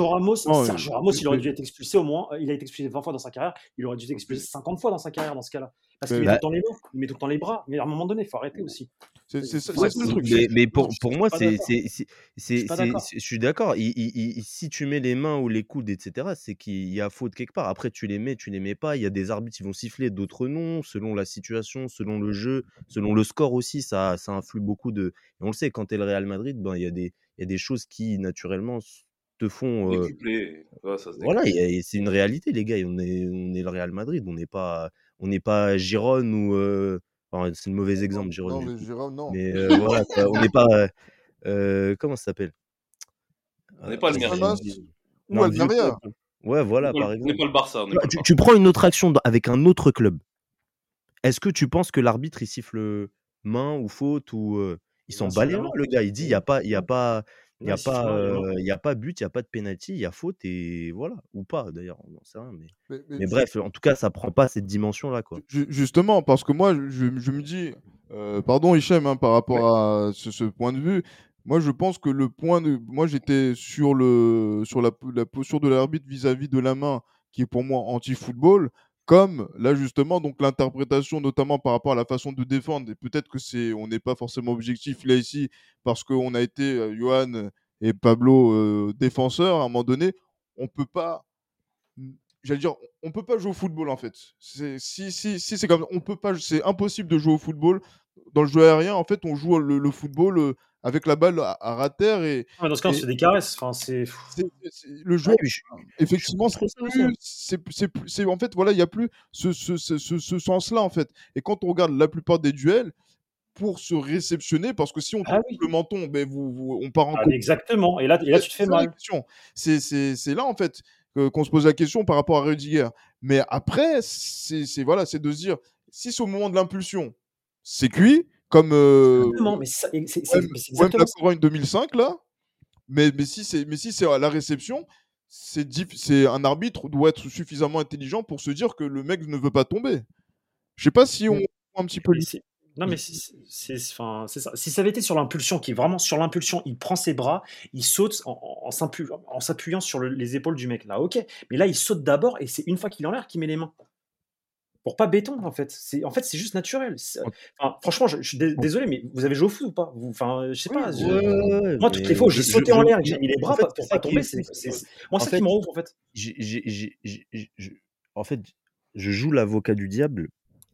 Ramos, non, Sergio Ramos, il aurait dû être expulsé au moins. Il a été expulsé 20 fois dans sa carrière. Il aurait dû être expulsé 50 fois dans sa carrière dans ce cas-là. Parce qu'il met tout bah, le temps les mains, il met tout le temps les bras. Mais à un moment donné, il faut arrêter aussi. c'est ça, le truc. mais, pour, pour moi, pas c'est, d'accord. c'est, c'est, Je suis d'accord. si tu mets les mains ou les coudes, etc., c'est qu'il y a faute quelque part. Après, tu les mets, tu les mets pas. Il y a des arbitres qui vont siffler, d'autres non, selon la situation, selon le jeu, selon le score aussi. Ça, ça influe beaucoup de. Et on le sait, quand tu es le Real Madrid, ben, il y a des, il y a des choses qui, naturellement, te font. euh, ouais, ça se voilà, c'est une réalité, les gars. On est, on est le Real Madrid. On n'est pas, on n'est pas Gironne ou. euh, enfin, c'est le mauvais Non, exemple, Gironne, non, mais. Jérôme, non. Mais euh, voilà, on n'est pas. euh, euh, comment ça s'appelle? On n'est pas le. Palmas ou Almeria. Ouais, voilà, pas, par le- on n'est exemple. pas le Barça. On n'est Tu, pas le tu- Barça. tu prends une autre action avec un autre club. Est-ce que tu penses que l'arbitre il siffle main ou faute ou euh, il s'en bat les le gars? Il dit il y a pas, il y a pas, il y non, a pas, euh, y a pas but, il y a pas de penalty, il y a faute et voilà ou pas d'ailleurs, on n'en sait rien. Mais, Mais, mais mais ju- bref, en tout cas, ça prend pas cette dimension là quoi. ju- justement, parce que moi, je, je me dis, euh, pardon Hichem, hein, par Ouais. rapport à ce, ce point de vue, moi je pense que le point de. Moi j'étais sur, le, sur la, la posture de l'arbitre vis-à-vis de la main, qui est pour moi anti-football, comme là justement, donc l'interprétation, notamment par rapport à la façon de défendre, et peut-être que c'est. On n'est pas forcément objectif là ici, parce qu'on a été, euh, Johan et Pablo, euh, défenseurs, à un moment donné, on peut pas j'allais dire, on peut pas jouer au football en fait. C'est, si si, si c'est comme on peut pas, c'est impossible de jouer au football. Dans le jeu aérien, en fait, on joue le, le football euh, avec la balle à, à ras terre et, Dans ce cas, on et se fait des caresses. Enfin, c'est. c'est- c'est- le jeu, effectivement, c'est c'est, c'est c'est- en fait, voilà, il y a plus ce, ce, ce, ce- ce sens-là en fait. Et quand on regarde la plupart des duels, pour se réceptionner, parce que si on Ah oui. le menton, ben vous, vous- on part en Ah, exactement. Et là, et là, tu te fais C'est mal. C'est, c'est, c'est là, en fait, qu'on se pose la question par rapport à Rudiger. Mais après, c'est, c'est, voilà, c'est de se dire, si c'est au moment de l'impulsion, c'est cuit, comme euh, Exactement. Mais c'est la. Corogne 2005, là. Mais, mais si c'est, mais si c'est à la réception, c'est, un arbitre doit être suffisamment intelligent pour se dire que le mec ne veut pas tomber. Je sais pas si on Mais- un petit peu Non, mais c'est ça. Si ça avait été sur l'impulsion, qui est vraiment sur l'impulsion, il prend ses bras, il saute en, s'appuyant sur le- les épaules du mec. Là, ok. Mais là, il saute d'abord et c'est une fois qu'il est en l'air qu'il met les mains. Pour pas béton, en fait. C'est en fait, c'est juste naturel. Enfin, franchement, je, je suis dé- désolé, mais vous avez joué au foot ou pas? Vous- Enfin, je sais pas. je- Ouais, Moi, toutes les fois j'ai sauté en l'air j'ai mis les bras en fait, pour pas qui tomber, est- c'est moi en ça qui fait, me rend ouf, en fait. en fait, je joue l'avocat du diable,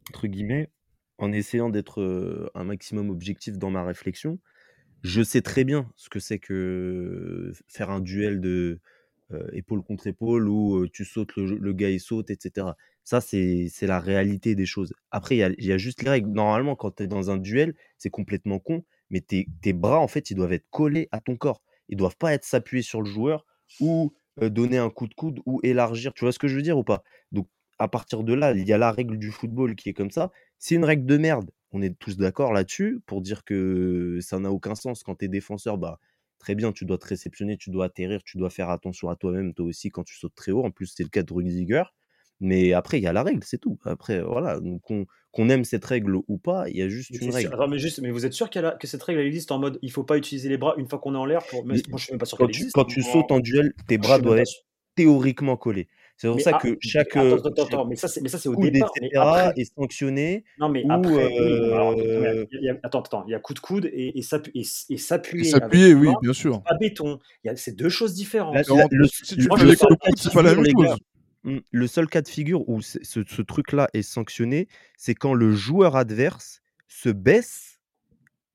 entre guillemets, en essayant d'être euh, un maximum objectif dans ma réflexion. Je sais très bien ce que c'est que faire un duel de euh, épaule contre épaule où euh, tu sautes, le, le gars il saute, etc. Ça, c'est la réalité des choses. Après, il y a, juste les règles. Normalement, quand tu es dans un duel, c'est complètement con, mais tes, bras, en fait, ils doivent être collés à ton corps. Ils doivent pas être s'appuyer sur le joueur ou euh, donner un coup de coude ou élargir. Tu vois ce que je veux dire ou pas? Donc, à partir de là, il y a la règle du football qui est comme ça. C'est une règle de merde. On est tous d'accord là-dessus pour dire que ça n'a aucun sens. Quand tu es défenseur, bah, très bien, tu dois te réceptionner, tu dois atterrir, tu dois faire attention à toi-même, toi aussi, quand tu sautes très haut. En plus, c'est le cas de Rudiger. Mais après, il y a la règle, c'est tout. Après, voilà, donc qu'on aime cette règle ou pas, il y a juste Mais, une sûr- règle. mais, juste, mais vous êtes sûr a- que cette règle elle existe en mode il faut pas utiliser les bras une fois qu'on est en l'air pour... mais Moi je suis même pas sûr Quand qu'elle tu, existe. quand hein. tu sautes en duel, tes bras doivent pas être théoriquement collés. C'est pour Mais, ça ah, que chaque, attends, euh, attends, attends, chaque attends, mais ça c'est mais ça c'est au départ. Mais après, est sanctionné. non mais Ou, après, alors, euh, il y a- attends, attends, il y a coup de coude et, et s'appuyer s'appuyer, oui, bien sûr. pas béton. Il y a- C'est deux choses Là, différentes. là, en le, plus, si tu le- Moi, fais je le coude, c'est pas la même chose. Mmh, le seul cas de figure où ce, truc-là est sanctionné, c'est quand le joueur adverse se baisse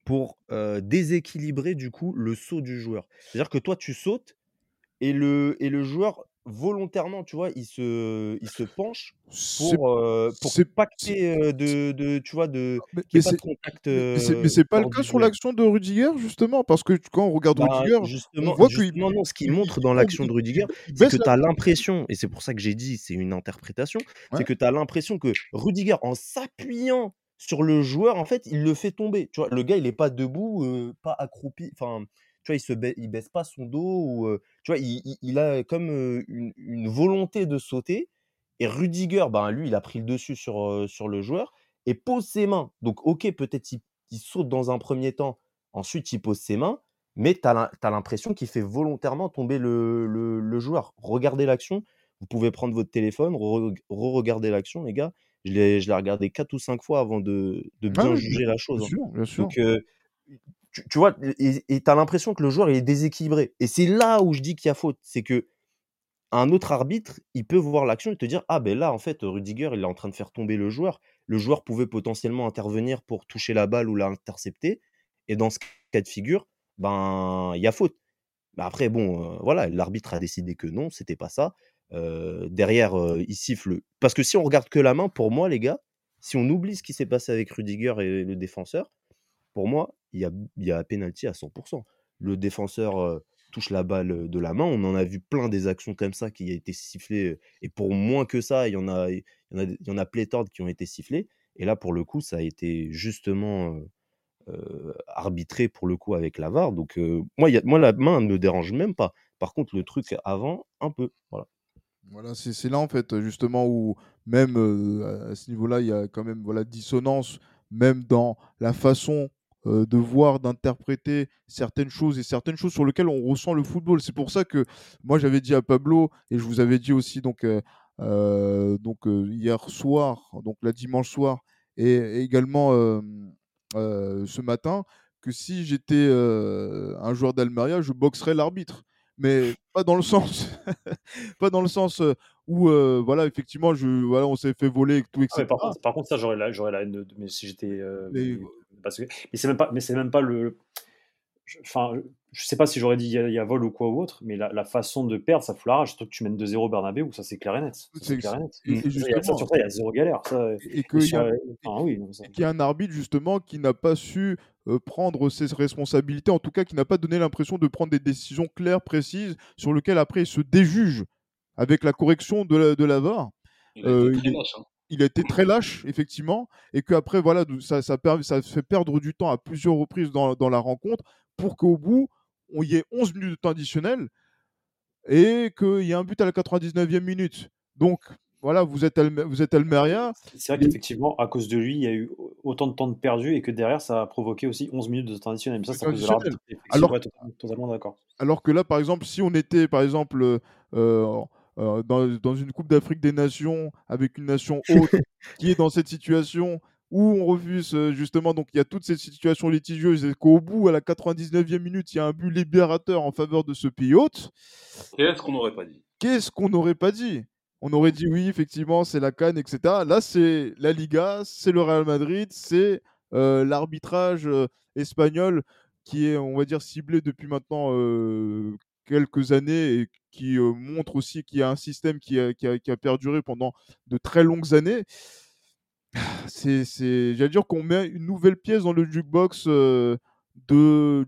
pour déséquilibrer du coup le saut du joueur. C'est-à-dire que toi tu sautes et le, et le joueur volontairement, tu vois, il se, il se penche pour, euh, pour pacter de, de, tu vois, de, mais, mais mais c'est pas le cas sur l'action de Rudiger, justement, parce que quand on regarde bah, Rudiger, justement, on voit justement, non, ce qu'il montre dans l'action de Rudiger, c'est que tu as l'impression, et c'est pour ça que j'ai dit, c'est une interprétation, c'est que tu as l'impression que Rudiger, en s'appuyant sur le joueur, en fait, il le fait tomber. Tu vois, le gars, il est pas debout, pas accroupi, enfin tu vois, il se baisse, pas son dos ou tu vois, il, a comme une, volonté de sauter. Et Rudiger, ben lui, il a pris le dessus sur, sur le joueur et pose ses mains. Donc, ok, peut-être il, saute dans un premier temps, ensuite il pose ses mains, mais tu as l'impression qu'il fait volontairement tomber le, le, joueur. Regardez l'action, vous pouvez prendre votre téléphone, re-regarder l'action, les gars. Je l'ai regardé quatre ou cinq fois avant de, de ah bien juger la chose. Bien hein. sûr, bien sûr tu, vois, et tu as l'impression que le joueur est déséquilibré. Et c'est là où je dis qu'il y a faute. C'est que un autre arbitre, il peut voir l'action et te dire Ah, ben là, en fait, Rudiger, il est en train de faire tomber le joueur. Le joueur pouvait potentiellement intervenir pour toucher la balle ou l'intercepter. Et dans ce cas de figure, ben, il y a faute. Après, bon, euh, voilà, l'arbitre a décidé que non, c'était pas ça. Euh, derrière, euh, il siffle. Parce que si on regarde que la main, pour moi, les gars, si on oublie ce qui s'est passé avec Rudiger et le défenseur, pour moi, il y a, il y a penalty à 100%. Le défenseur touche la balle de la main. On en a vu plein des actions comme ça qui ont été sifflées. Et pour moins que ça, il y en a, il y a, a pléthore qui ont été sifflées. Et là, pour le coup, ça a été justement arbitré pour le coup avec la VAR. Donc, moi, a, moi, la main ne me dérange même pas. Par contre, le truc avant, un peu. Voilà. Voilà, c'est là en fait justement où même à ce niveau-là, il y a quand même voilà dissonance, même dans la façon euh, de voir, d'interpréter certaines choses et certaines choses sur lesquelles on ressent le football. C'est pour ça que moi j'avais dit à Pablo et je vous avais dit aussi donc, euh, euh, donc hier soir, donc la dimanche soir et, également ce matin que si j'étais un joueur d'Almeria, je boxerais l'arbitre mais pas dans le sens, pas dans le sens où voilà effectivement je voilà on s'est fait voler et tout etc. Ah par, contre, ça j'aurais la, j'aurais la haine mais si j'étais parce que, mais c'est même pas, mais c'est même pas le. Enfin, je sais pas si j'aurais dit il y, a vol ou quoi ou autre, mais la, façon de perdre, ça fout la rage. Que tu mènes 2-0 Bernabé, où ça c'est clair et net. C'est clair et net. Et, et ça, sur ça, il y a zéro galère. Ça, et qu'il y, a, oui, y a un arbitre justement qui n'a pas su prendre ses responsabilités, en tout cas qui n'a pas donné l'impression de prendre des décisions claires, précises, sur lesquelles après il se déjuge avec la correction de la, de la VAR. Il, euh, il, hein il a été très lâche, effectivement, et qu'après, voilà, ça, ça, ça, fait perdre du temps à plusieurs reprises dans, dans la rencontre pour qu'au bout, on y ait 11 minutes de temps additionnel et qu'il y ait un but à la 99e minute. Donc, voilà, vous êtes, vous êtes Almeria. C'est vrai qu'effectivement, à cause de lui, il y a eu autant de temps de perdu et que derrière, ça a provoqué aussi 11 minutes de temps additionnel. Mais ça, c'est à cause de l'arbitre. Alors, totalement d'accord. Alors que là, par exemple, si on était, par exemple, euh, euh, dans, une Coupe d'Afrique des Nations avec une nation haute qui est dans cette situation où on refuse euh, justement, donc il y a toutes ces situations litigieuses et qu'au bout, à la 99e minute, il y a un but libérateur en faveur de ce pays hôte. Qu'est-ce qu'on n'aurait pas dit? Qu'est-ce qu'on n'aurait pas dit? On aurait dit oui, effectivement, c'est la Cannes, etc. Là, c'est la Liga, c'est le Real Madrid, c'est euh, l'arbitrage espagnol qui est, on va dire, ciblé depuis maintenant quelques années et qui montre aussi qu'il y a un système qui a, qui, a, qui a, perduré pendant de très longues années. C'est, j'allais dire qu'on met une nouvelle pièce dans le jukebox de,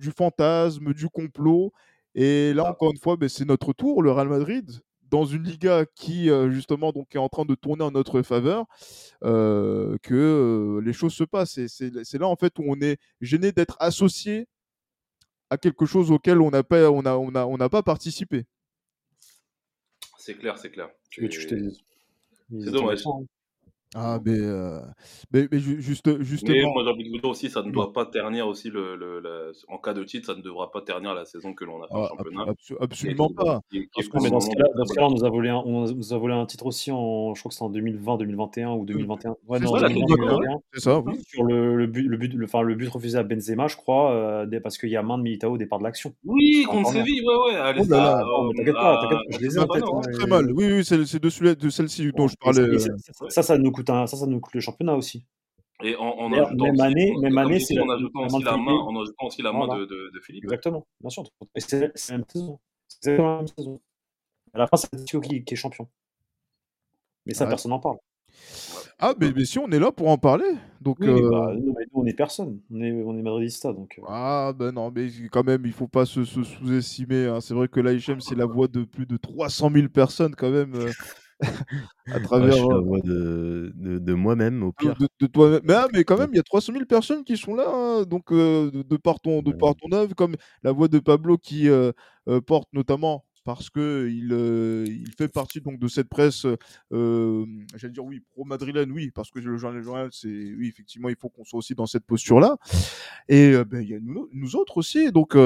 du fantasme, du complot. Et là, encore une fois, ben, c'est notre tour, le Real Madrid, dans une Liga qui, justement, donc, est en train de tourner en notre faveur, euh, que les choses se passent. Et c'est, là, en fait, où on est gêné d'être associé à quelque chose auquel on n'a pas, on a, on a, on n'a pas participé. C'est clair, c'est clair. Tu veux que je te C'est dommage. Ah, mais, euh, mais, mais ju- juste, Mais justement, moi, j'ai envie de vous dire aussi, ça ne doit pas ternir aussi le, le- en cas de titre, ça ne devra pas ternir la saison que l'on a fait en Ah, abso- championnat, abso- absolument pas. qui Parce dans ce cas-là, on nous a volé un, on nous a volé un titre aussi en, je crois que c'était en 2020, 2021 ou Oui, 2021. Ouais, c'est non, ça, Voilà, c'est 2020, 2021, 2021. c'est ça, oui. Sur le, le but, le but, le, enfin, le but refusé à Benzema, je crois, euh, parce qu'il y a main de Militao au départ de l'action. Oui, C'est contre. Séville, ouais, ouais, allez, Oh là là. à, Non, mais euh, t'inquiète pas, pas, je les ai en tête. Hein. Très et- mal. Oui, oui, c'est c'est de, celui- de celle-ci dont je et, parlais. et euh, ça, ça nous coûte un, ça, ça nous coûte le championnat aussi. Et en, en D'ailleurs, ajoutant même aussi, année, en- même comme année, c'est en ajoutant aussi de la main, Felipe. en ajoutant aussi la main Voilà, de, de, de Philippe. exactement, bien sûr. Et c'est la même saison. C'est exactement la même saison. À la fin, c'est Atletico qui, qui est champion. Mais ça, Ouais. personne n'en parle. Ah, mais, mais si, on est là pour en parler. Donc, Oui, euh, bah, nous, mais nous, on est personne. On est, on est madridista, donc. euh, ah, ben non, mais quand même, il faut pas se, se sous-estimer. hein. C'est vrai que l'AHM, c'est la voix de plus de 300 000 personnes, quand même, à Ah, je travers. suis la euh, voix de, de, de moi-même, au de, pire. de- toi-même. Mais, ah, mais quand même, il y a 300 000 personnes qui sont là, hein, donc euh, de, par ton, de Ouais. par ton œuvre, comme la voix de Pablo qui euh, porte notamment parce que il, euh, il fait partie donc de cette presse, euh, j'allais dire oui, pro-madrilène, oui, parce que le journal, le journal, c'est oui, effectivement, il faut qu'on soit aussi dans cette posture-là. Et euh, ben, il y a nous, nous autres aussi, donc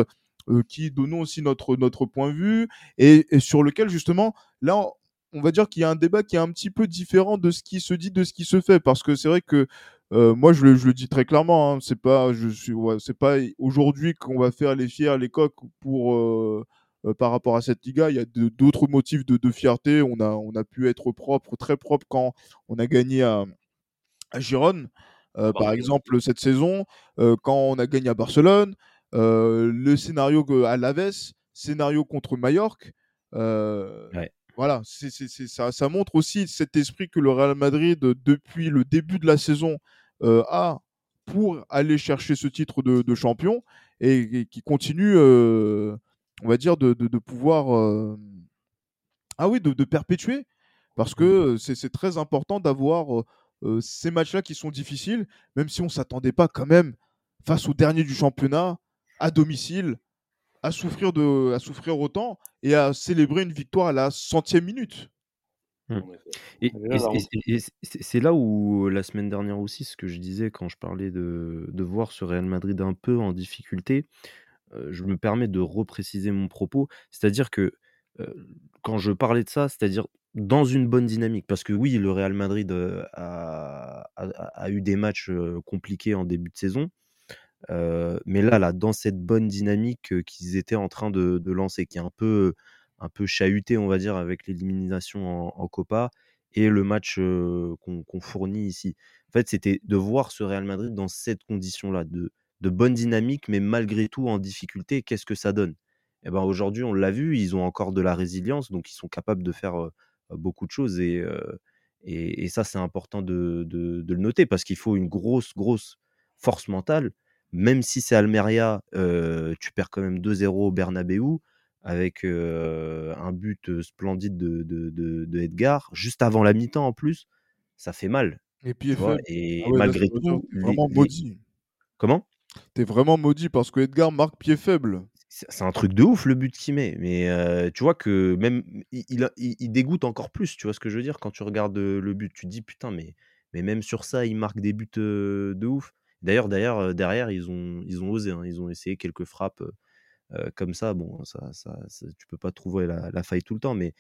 qui donnons aussi notre notre point de vue et, et sur lequel justement là. On- va dire qu'il y a un débat qui est un petit peu différent de ce qui se dit, de ce qui se fait, parce que c'est vrai que euh, moi je le, je le dis très clairement, hein, c'est pas, je suis, ouais, c'est pas aujourd'hui qu'on va faire les fiers, les coqs pour euh, euh, par rapport à cette Liga. Il y a d'autres motifs de, de fierté. On a, on a pu être propre, très propre quand on a gagné à, à Gérone, euh, par exemple cette saison, quand on a gagné à Barcelone, le scénario à Laves, scénario contre Majorque. euh, Ouais. Voilà, ça, ça montre aussi cet esprit que le Real Madrid, euh, depuis le début de la saison, euh, a pour aller chercher ce titre de, de champion et, et qui continue, euh, on va dire, de, de- de pouvoir, euh, ah oui, de, perpétuer, parce que Mmh. c'est, très important d'avoir ces matchs-là qui sont difficiles, même si on s'attendait pas quand même face au dernier du championnat, à domicile, à souffrir, de, à souffrir autant et à célébrer une victoire à la centième minute. Mmh. Et, c'est là où la semaine dernière aussi, ce que je disais quand je parlais de, de voir ce Real Madrid un peu en difficulté, euh, je me permets de repréciser mon propos, c'est-à-dire que euh, quand je parlais de ça, c'est-à-dire dans une bonne dynamique, parce que oui, le Real Madrid euh, a, a- a eu des matchs euh, compliqués en début de saison, euh, mais là, là, dans cette bonne dynamique qu'ils étaient en train de, lancer, qui est un peu, un peu chahuté, on va dire, avec l'élimination en, en Copa et le match qu'on fournit ici. En fait, c'était de voir ce Real Madrid dans cette condition-là, de, bonne dynamique, mais malgré tout en difficulté. Qu'est-ce que ça donne? Eh ben, Aujourd'hui, on l'a vu, ils ont encore de la résilience, donc ils sont capables de faire beaucoup de choses. Et, ça, c'est important de- de le noter parce qu'il faut une grosse, grosse force mentale. Même si c'est Almeria, euh, tu perds quand même 2-0 au Bernabeu avec euh, un but splendide de, de, de- de Edgar, juste avant la mi-temps en plus. Ça fait mal, Et pied vois? faible. Et Ah ouais, malgré tout, les- vraiment les- comment? T'es vraiment maudit parce que Edgar marque pied faible. c'est un truc de ouf le but qu'il met. Mais euh, tu vois que même il, il a- il- il dégoûte encore plus. Tu vois ce que je veux dire? Quand tu regardes le but, tu te dis putain, mais mais même sur ça, il marque des buts de ouf. D'ailleurs, euh, derrière, ils ont ils ont osé. hein. ils ont essayé quelques frappes comme ça. Bon, ça, ça, tu peux pas trouver la, faille tout le temps, mais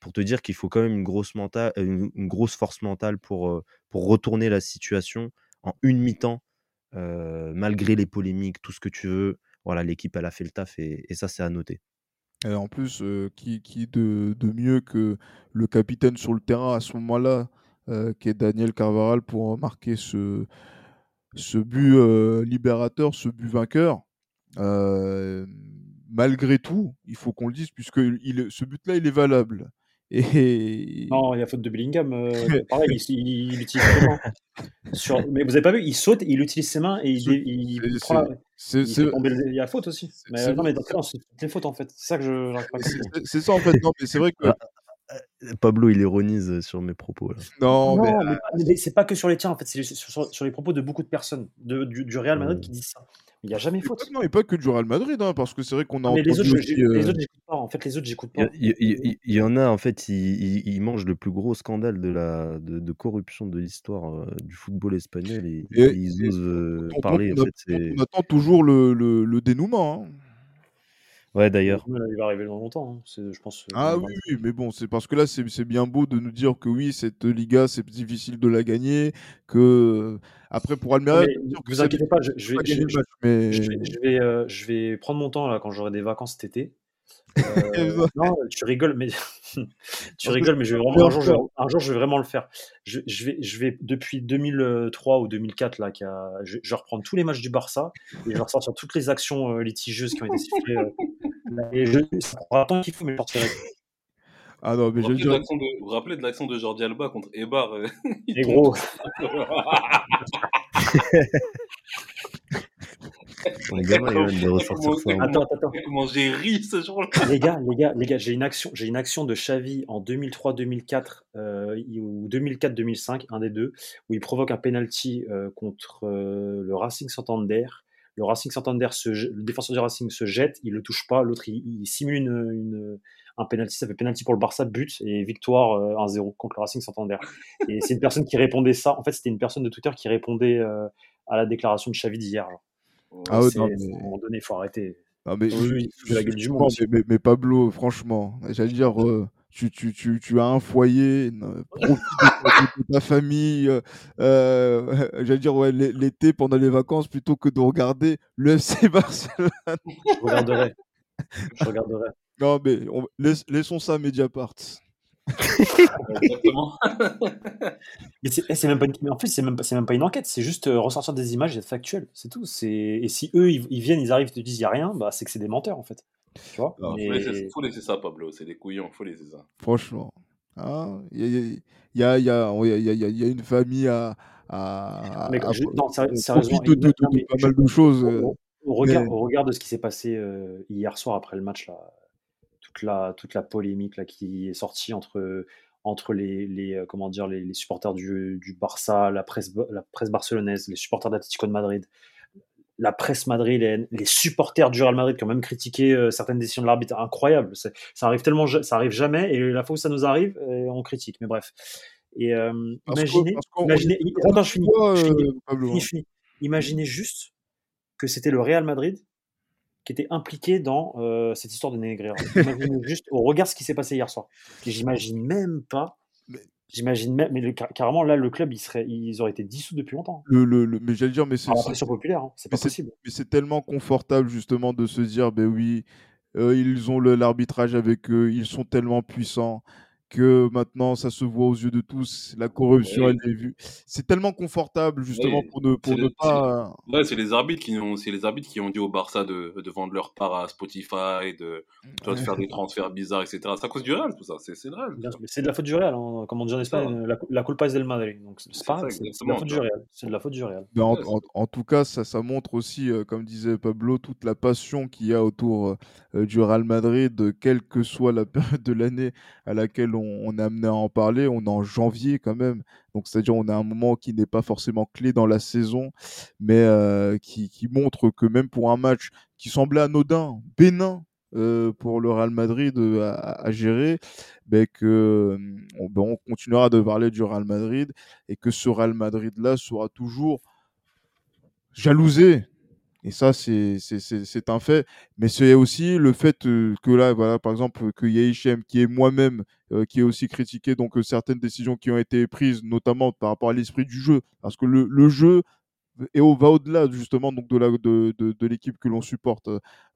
pour te dire qu'il faut quand même une grosse mentale, une, grosse force mentale pour pour retourner la situation en une mi-temps, malgré les polémiques, tout ce que tu veux voilà, l'équipe, elle a fait le taf et, ça, c'est à noter. Et en plus, qui, qui de, de mieux que le capitaine sur le terrain à ce moment-là, qui est Daniel Carvaral, pour marquer ce, ce but euh, libérateur, ce but vainqueur. Euh, malgré tout, il faut qu'on le dise, puisque il, ce but-là, il est valable. Et... Non, il y a faute de Bellingham. euh, pareil, il, il- il utilise ses mains. Sur... Mais vous avez pas vu, il saute, il utilise ses mains et il, il prend la- C'est il tomber y a faute aussi. Mais euh, non, mais dans ce cas-là, c'est toutes les fautes en fait. C'est ça que je c'est- comprendre. c'est- c'est ça en fait. Non, mais c'est vrai que. Pablo, il ironise sur mes propos. Là. Non, mais Non, mais, c'est pas que sur les tiens en fait, c'est sur, les propos de beaucoup de personnes de- du, du Real Madrid qui disent ça. Il n'y a jamais faute. pas- non, et pas que du Real Madrid, hein, parce que c'est vrai qu'on a Mais les autres, aussi, les euh, autres, j'écoute pas. En fait, les autres, j'écoute Il y, pas. a- il y- en a, en fait, ils, mangent le plus gros scandale de, la, de, de corruption de l'histoire euh, du football espagnol et, Et- et ils osent euh, parler. on, En fait, on attend toujours le, le- le dénouement. hein. Ouais, d'ailleurs. Il va arriver dans longtemps. hein. Je pense. euh, Ah dans- oui, oui, mais bon, c'est parce que là, c'est bien beau de nous dire que oui, cette Liga, c'est difficile de la gagner, que après pour Almeria, mais que vous inquiétez pas, je, vais, gagner je, le je- match, mais je vais, je vais, euh, je vais prendre mon temps là quand j'aurai des vacances cet été. Euh, non, tu rigoles, mais tu rigoles, mais je vais vraiment, un jour, je vais, un jour, je vais vraiment le faire. Je, je vais, je vais depuis 2003 ou 2004 là, a- je vais reprendre tous les matchs du Barça et je vais ressortir toutes les actions euh, litigieuses qui ont été sifflées. euh, et je, ça prendra qu'il faut, mais je sortirai. Ah non, mais Vous vous je rappelez de dire, l'action de, vous vous rappelez de l'action de Jordi Alba contre Ebar euh, il Et tombe gros, gamin, il de ressortir comment, ça. attends, attends, attends. comment j'ai ri ce jour-là. Les gars, les gars, les gars, j'ai une action, j'ai une action de Xavi en 2003-2004 euh, ou 2004-2005, un des deux, où il provoque un penalty euh, contre euh, le Racing Santander. Le Racing Santander, se, je- le défenseur du Racing se jette, il le touche pas, l'autre il, il simule une, une- un penalty, ça fait penalty pour le Barça, but et victoire euh, 1-0 contre le Racing Santander. Et c'est une personne qui répondait ça. En fait, c'était une personne de Twitter qui répondait euh, à la déclaration de Xavi d'hier. Ah ouais, À un moment donné, il faut arrêter. non, mais Oui, de la gueule du monde mais Pablo, franchement, j'allais dire, euh, tu, tu, tu, tu as un foyer, profite de, ta de ta famille, euh, euh, j'allais dire, ouais, l'é- l'été pendant les vacances, plutôt que de regarder le FC Barcelone. Je regarderai. Je regarderai. Non, mais on- laissons ça à Mediapart. Exactement. C'est eh, c'est même pas une... en fait, c'est même, pas- c'est même pas une enquête, c'est juste euh, ressortir des images et être factuel, c'est tout. Et si eux, ils, ils viennent, ils arrivent, ils te disent il n'y a rien, bah, c'est que c'est des menteurs en fait. Tu vois Non, Faut laisser, Mais- faut laisser ça, Pablo. C'est des couillons. Faut laisser ça. Franchement. Hein, Il y, a, il y, a, il y, a, il y, a, il y a- il y a une famille à. à, Mais à- je- non, sérieusement, de, de- non, de mais pas je- mal de choses. au, au regard, mais- au regard de ce qui s'est passé euh, hier soir après le match, là, toute, la, toute la polémique là, qui est sortie entre, entre les, les, euh, comment dire, les, les supporters du, du Barça, la presse, la presse barcelonaise, les supporters d'Atlético de Madrid, la presse madrilène, les supporters du Real Madrid qui ont même critiqué euh, certaines décisions de l'arbitre. Incroyable. Ça arrive tellement, ça arrive jamais, et la fois où ça nous arrive, euh, on critique. Mais bref. Et euh, que- imaginez, imaginez, attends, je finis, je hein. Imaginez juste que c'était le Real Madrid qui était impliqué dans euh, cette histoire de Negreira. Imaginez juste au regard de ce qui s'est passé hier soir. J'imagine même pas. J'imagine même, mais le- car- carrément là, le club, il serait, ils auraient été dissous depuis longtemps. le, le, le- mais j'allais dire, mais c'est pression populaire, hein. c'est pas possible. mais c'est tellement confortable justement de se dire, ben oui, euh, ils ont le- l'arbitrage avec eux, ils sont tellement puissants que maintenant ça se voit aux yeux de tous, la corruption elle est vue. C'est tellement confortable justement pour ne, pour c'est ne le- pas. Ouais, c'est les arbitres qui ont, c'est les arbitres qui ont dit au Barça de, de vendre leur part à Spotify, de, faire des transferts bizarres, etc. C'est à cause du Real, tout ça. C'est, c'est le Real. C'est de la faute du Real, hein. comme on dit en. Espagne, la, la culpa es del Madrid. Donc c'est pas c'est de la faute du. Real. C'est de la faute du Real. Ben, en, Ouais, en- en tout cas, ça, ça montre aussi, euh, comme disait Pablo, toute la passion qu'il y a autour euh, du Real Madrid, quelle que soit la période de l'année à laquelle on, on est amené à en parler. On est en janvier quand même, donc c'est-à-dire on a un moment qui n'est pas forcément clé dans la saison, mais euh, qui, montre que même pour un match qui semblait anodin, bénin euh, pour le Real Madrid euh, à, gérer, ben que on, ben, on continuera de parler du Real Madrid et que ce Real Madrid-là sera toujours jalousé. Et ça, c'est un fait. Mais c'est aussi le fait que là, voilà, par exemple, que Yahishem, qui est moi-même, qui est aussi critiqué donc certaines décisions qui ont été prises, notamment par rapport à l'esprit du jeu. Parce que le, jeu va au-delà justement donc de l'équipe que l'on supporte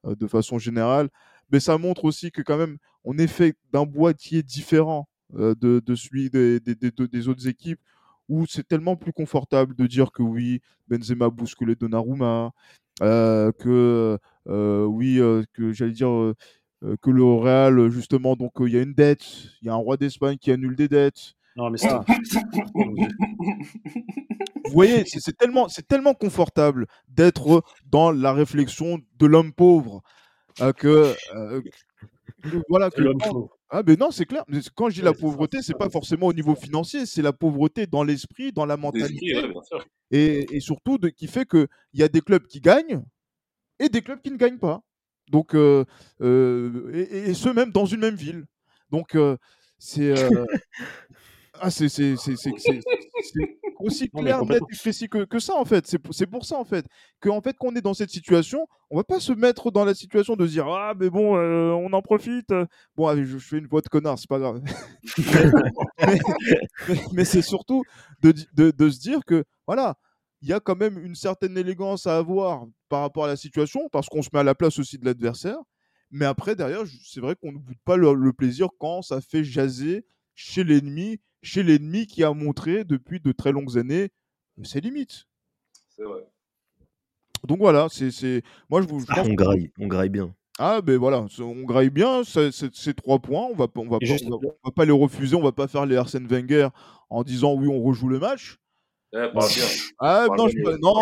de façon générale mais ça montre aussi que quand même on est fait d'un boîtier différent euh, de, de celui des, des, autres équipes où c'est tellement plus confortable de dire que oui Benzema bouscule Donnarumma que euh, oui euh, que j'allais dire euh, euh, que le Real justement donc euh, il y a une dette il y a un roi d'Espagne qui annule des dettes Non, mais ça. vous voyez, c'est tellement, c'est tellement confortable d'être dans la réflexion de l'homme pauvre euh, que, euh, que- voilà que quand-. Ah mais non c'est clair mais quand je dis Ouais, la pauvreté c'est pas forcément au niveau financier c'est la pauvreté dans l'esprit dans la mentalité ouais, bien sûr. et, et surtout de, qui fait que il y a des clubs qui gagnent et des clubs qui ne gagnent pas Donc, euh, euh, et, et ce même dans une même ville. Donc, euh, c'est. ah, c'est aussi clair, net et précis que, que ça, en fait. C'est pour pour ça, en fait, qu'en fait, qu'on est dans cette situation, on va pas se mettre dans la situation de se dire Ah, mais bon, euh, on en profite. Bon, allez, je, je fais une voix de connard, c'est pas grave. mais mais- mais c'est surtout de, de, de se dire que, voilà, il y a quand même une certaine élégance à avoir par rapport à la situation, parce qu'on se met à la place aussi de l'adversaire. Mais après, derrière, c'est vrai qu'on boude pas le, le plaisir quand ça fait jaser chez l'ennemi, chez l'ennemi qui a montré depuis de très longues années euh, ses limites. C'est vrai. Donc voilà, c'est, c'est... moi je, vous- je Ah, on graille, on graille bien. Ah ben voilà, on graille bien ces trois points, on va, pas- on va, pas, on va, on va pas les refuser, on va pas faire les Arsène Wenger en disant oui on rejoue le match. Eh. Ah Parle non, je non,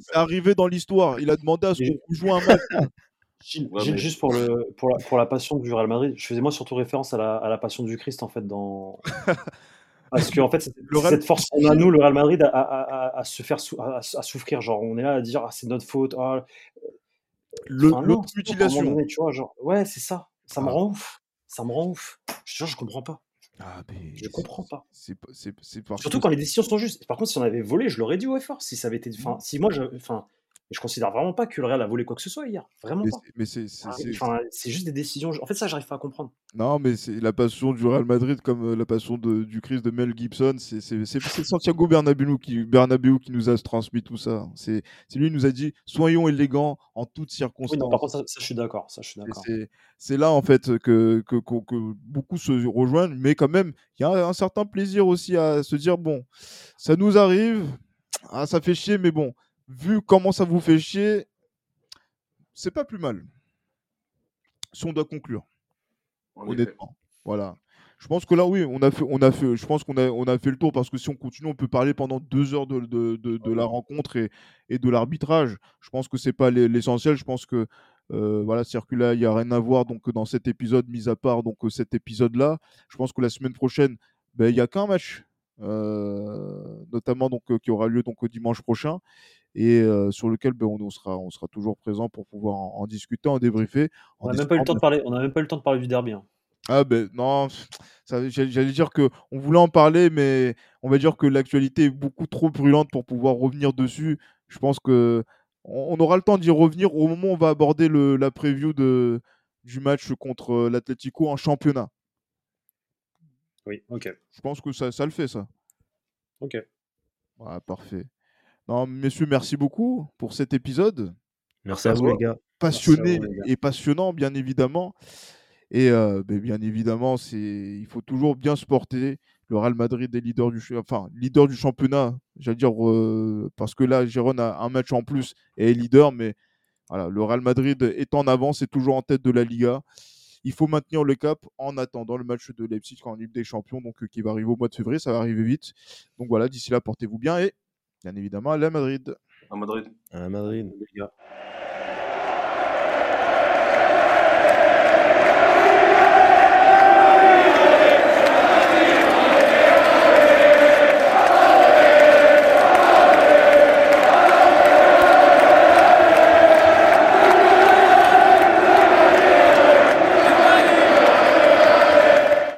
c'est arrivé dans l'histoire. Il a demandé à ce qu'on joue un match. Gilles, Ouais, Gilles, mais- juste pour, le, pour, la, pour la passion du Real Madrid, je faisais moi surtout référence à la, à la passion du Christ en fait dans parce que en fait Le Real- cette force qu'on a nous le Real Madrid à, à, à, à se faire sou- à, souffrir genre on est là à dire ah, c'est notre faute ah, Enfin, moment L'automutilation. tu vois genre ouais c'est ça. Ça me Ah. rend ouf. Ça me rend ouf. Je je comprends pas. Ah, mais je comprends pas. c'est c'est parce surtout quand les décisions sont justes. Par contre si on avait volé je l'aurais dit au effort si ça avait été enfin si moi je enfin je considère vraiment pas que le Real a volé quoi que ce soit hier vraiment mais pas c'est- mais c'est c'est- c'est- Enfin, c'est juste des décisions. En fait, ça, j'arrive pas à comprendre. non, mais c'est la passion du Real Madrid comme euh, la passion de- du Christ de Mel Gibson. C'est Santiago Bernabéu qui, Bernabéu qui nous a transmis tout ça. C'est lui qui nous a dit soyons élégants en toutes Oui, circonstances. non, par contre, ça, ça, je suis d'accord. Ça, je suis Et d'accord. C'est c'est là en fait que, que, que- que beaucoup se rejoignent, mais quand même, il y a un certain plaisir aussi à se dire bon, ça nous arrive, ah, ça fait chier, mais bon, vu comment ça vous fait chier, c'est pas plus mal. Si on doit conclure, effet. honnêtement. Voilà. Je pense que là, oui, on a fait, on a fait, je pense qu'on a, on a fait le tour parce que si on continue, on peut parler pendant deux heures de, de, de- de la rencontre et, et de l'arbitrage. Je pense que c'est pas l'e- l'essentiel. Je pense que euh, voilà, là, il n'y a rien à voir donc dans cet épisode, mis à part donc cet épisode-là. Je pense que la semaine prochaine, ben, il n'y a qu'un match, euh, notamment donc euh, qui aura lieu donc dimanche prochain et euh, sur lequel ben, on, on sera, on sera toujours présent pour pouvoir en, en discuter, en débriefer. On n'a même pas eu le temps de parler. On même pas eu le temps de parler du derby. hein. ah ben non, j'allais dire que on voulait en parler, mais on va dire que l'actualité est beaucoup trop brûlante pour pouvoir revenir dessus. Je pense que on aura le temps d'y revenir au moment où on va aborder le, la preview de, du match contre l'Atlético en championnat. Oui. Ok. Je pense que ça, ça le fait, ça. Ok. Parfait. Non, messieurs, merci beaucoup pour cet épisode. Merci à vous, les gars. Passionné les gars. et passionnant, bien évidemment. Et euh, ben, bien évidemment, c'est il faut toujours bien se porter. Le Real Madrid est leader du, enfin, leader du championnat, j'allais dire, euh, parce que là, Gérone a un match en plus et est leader, mais voilà, le Real Madrid est en avance, est toujours en tête de la Liga. Il faut maintenir le cap en attendant le match de Leipzig en Ligue des Champions, donc euh, qui va arriver au mois de février, ça va arriver vite. Donc voilà, d'ici là, portez-vous bien et bien évidemment, à la Madrid. À Madrid. À Madrid. Les gars.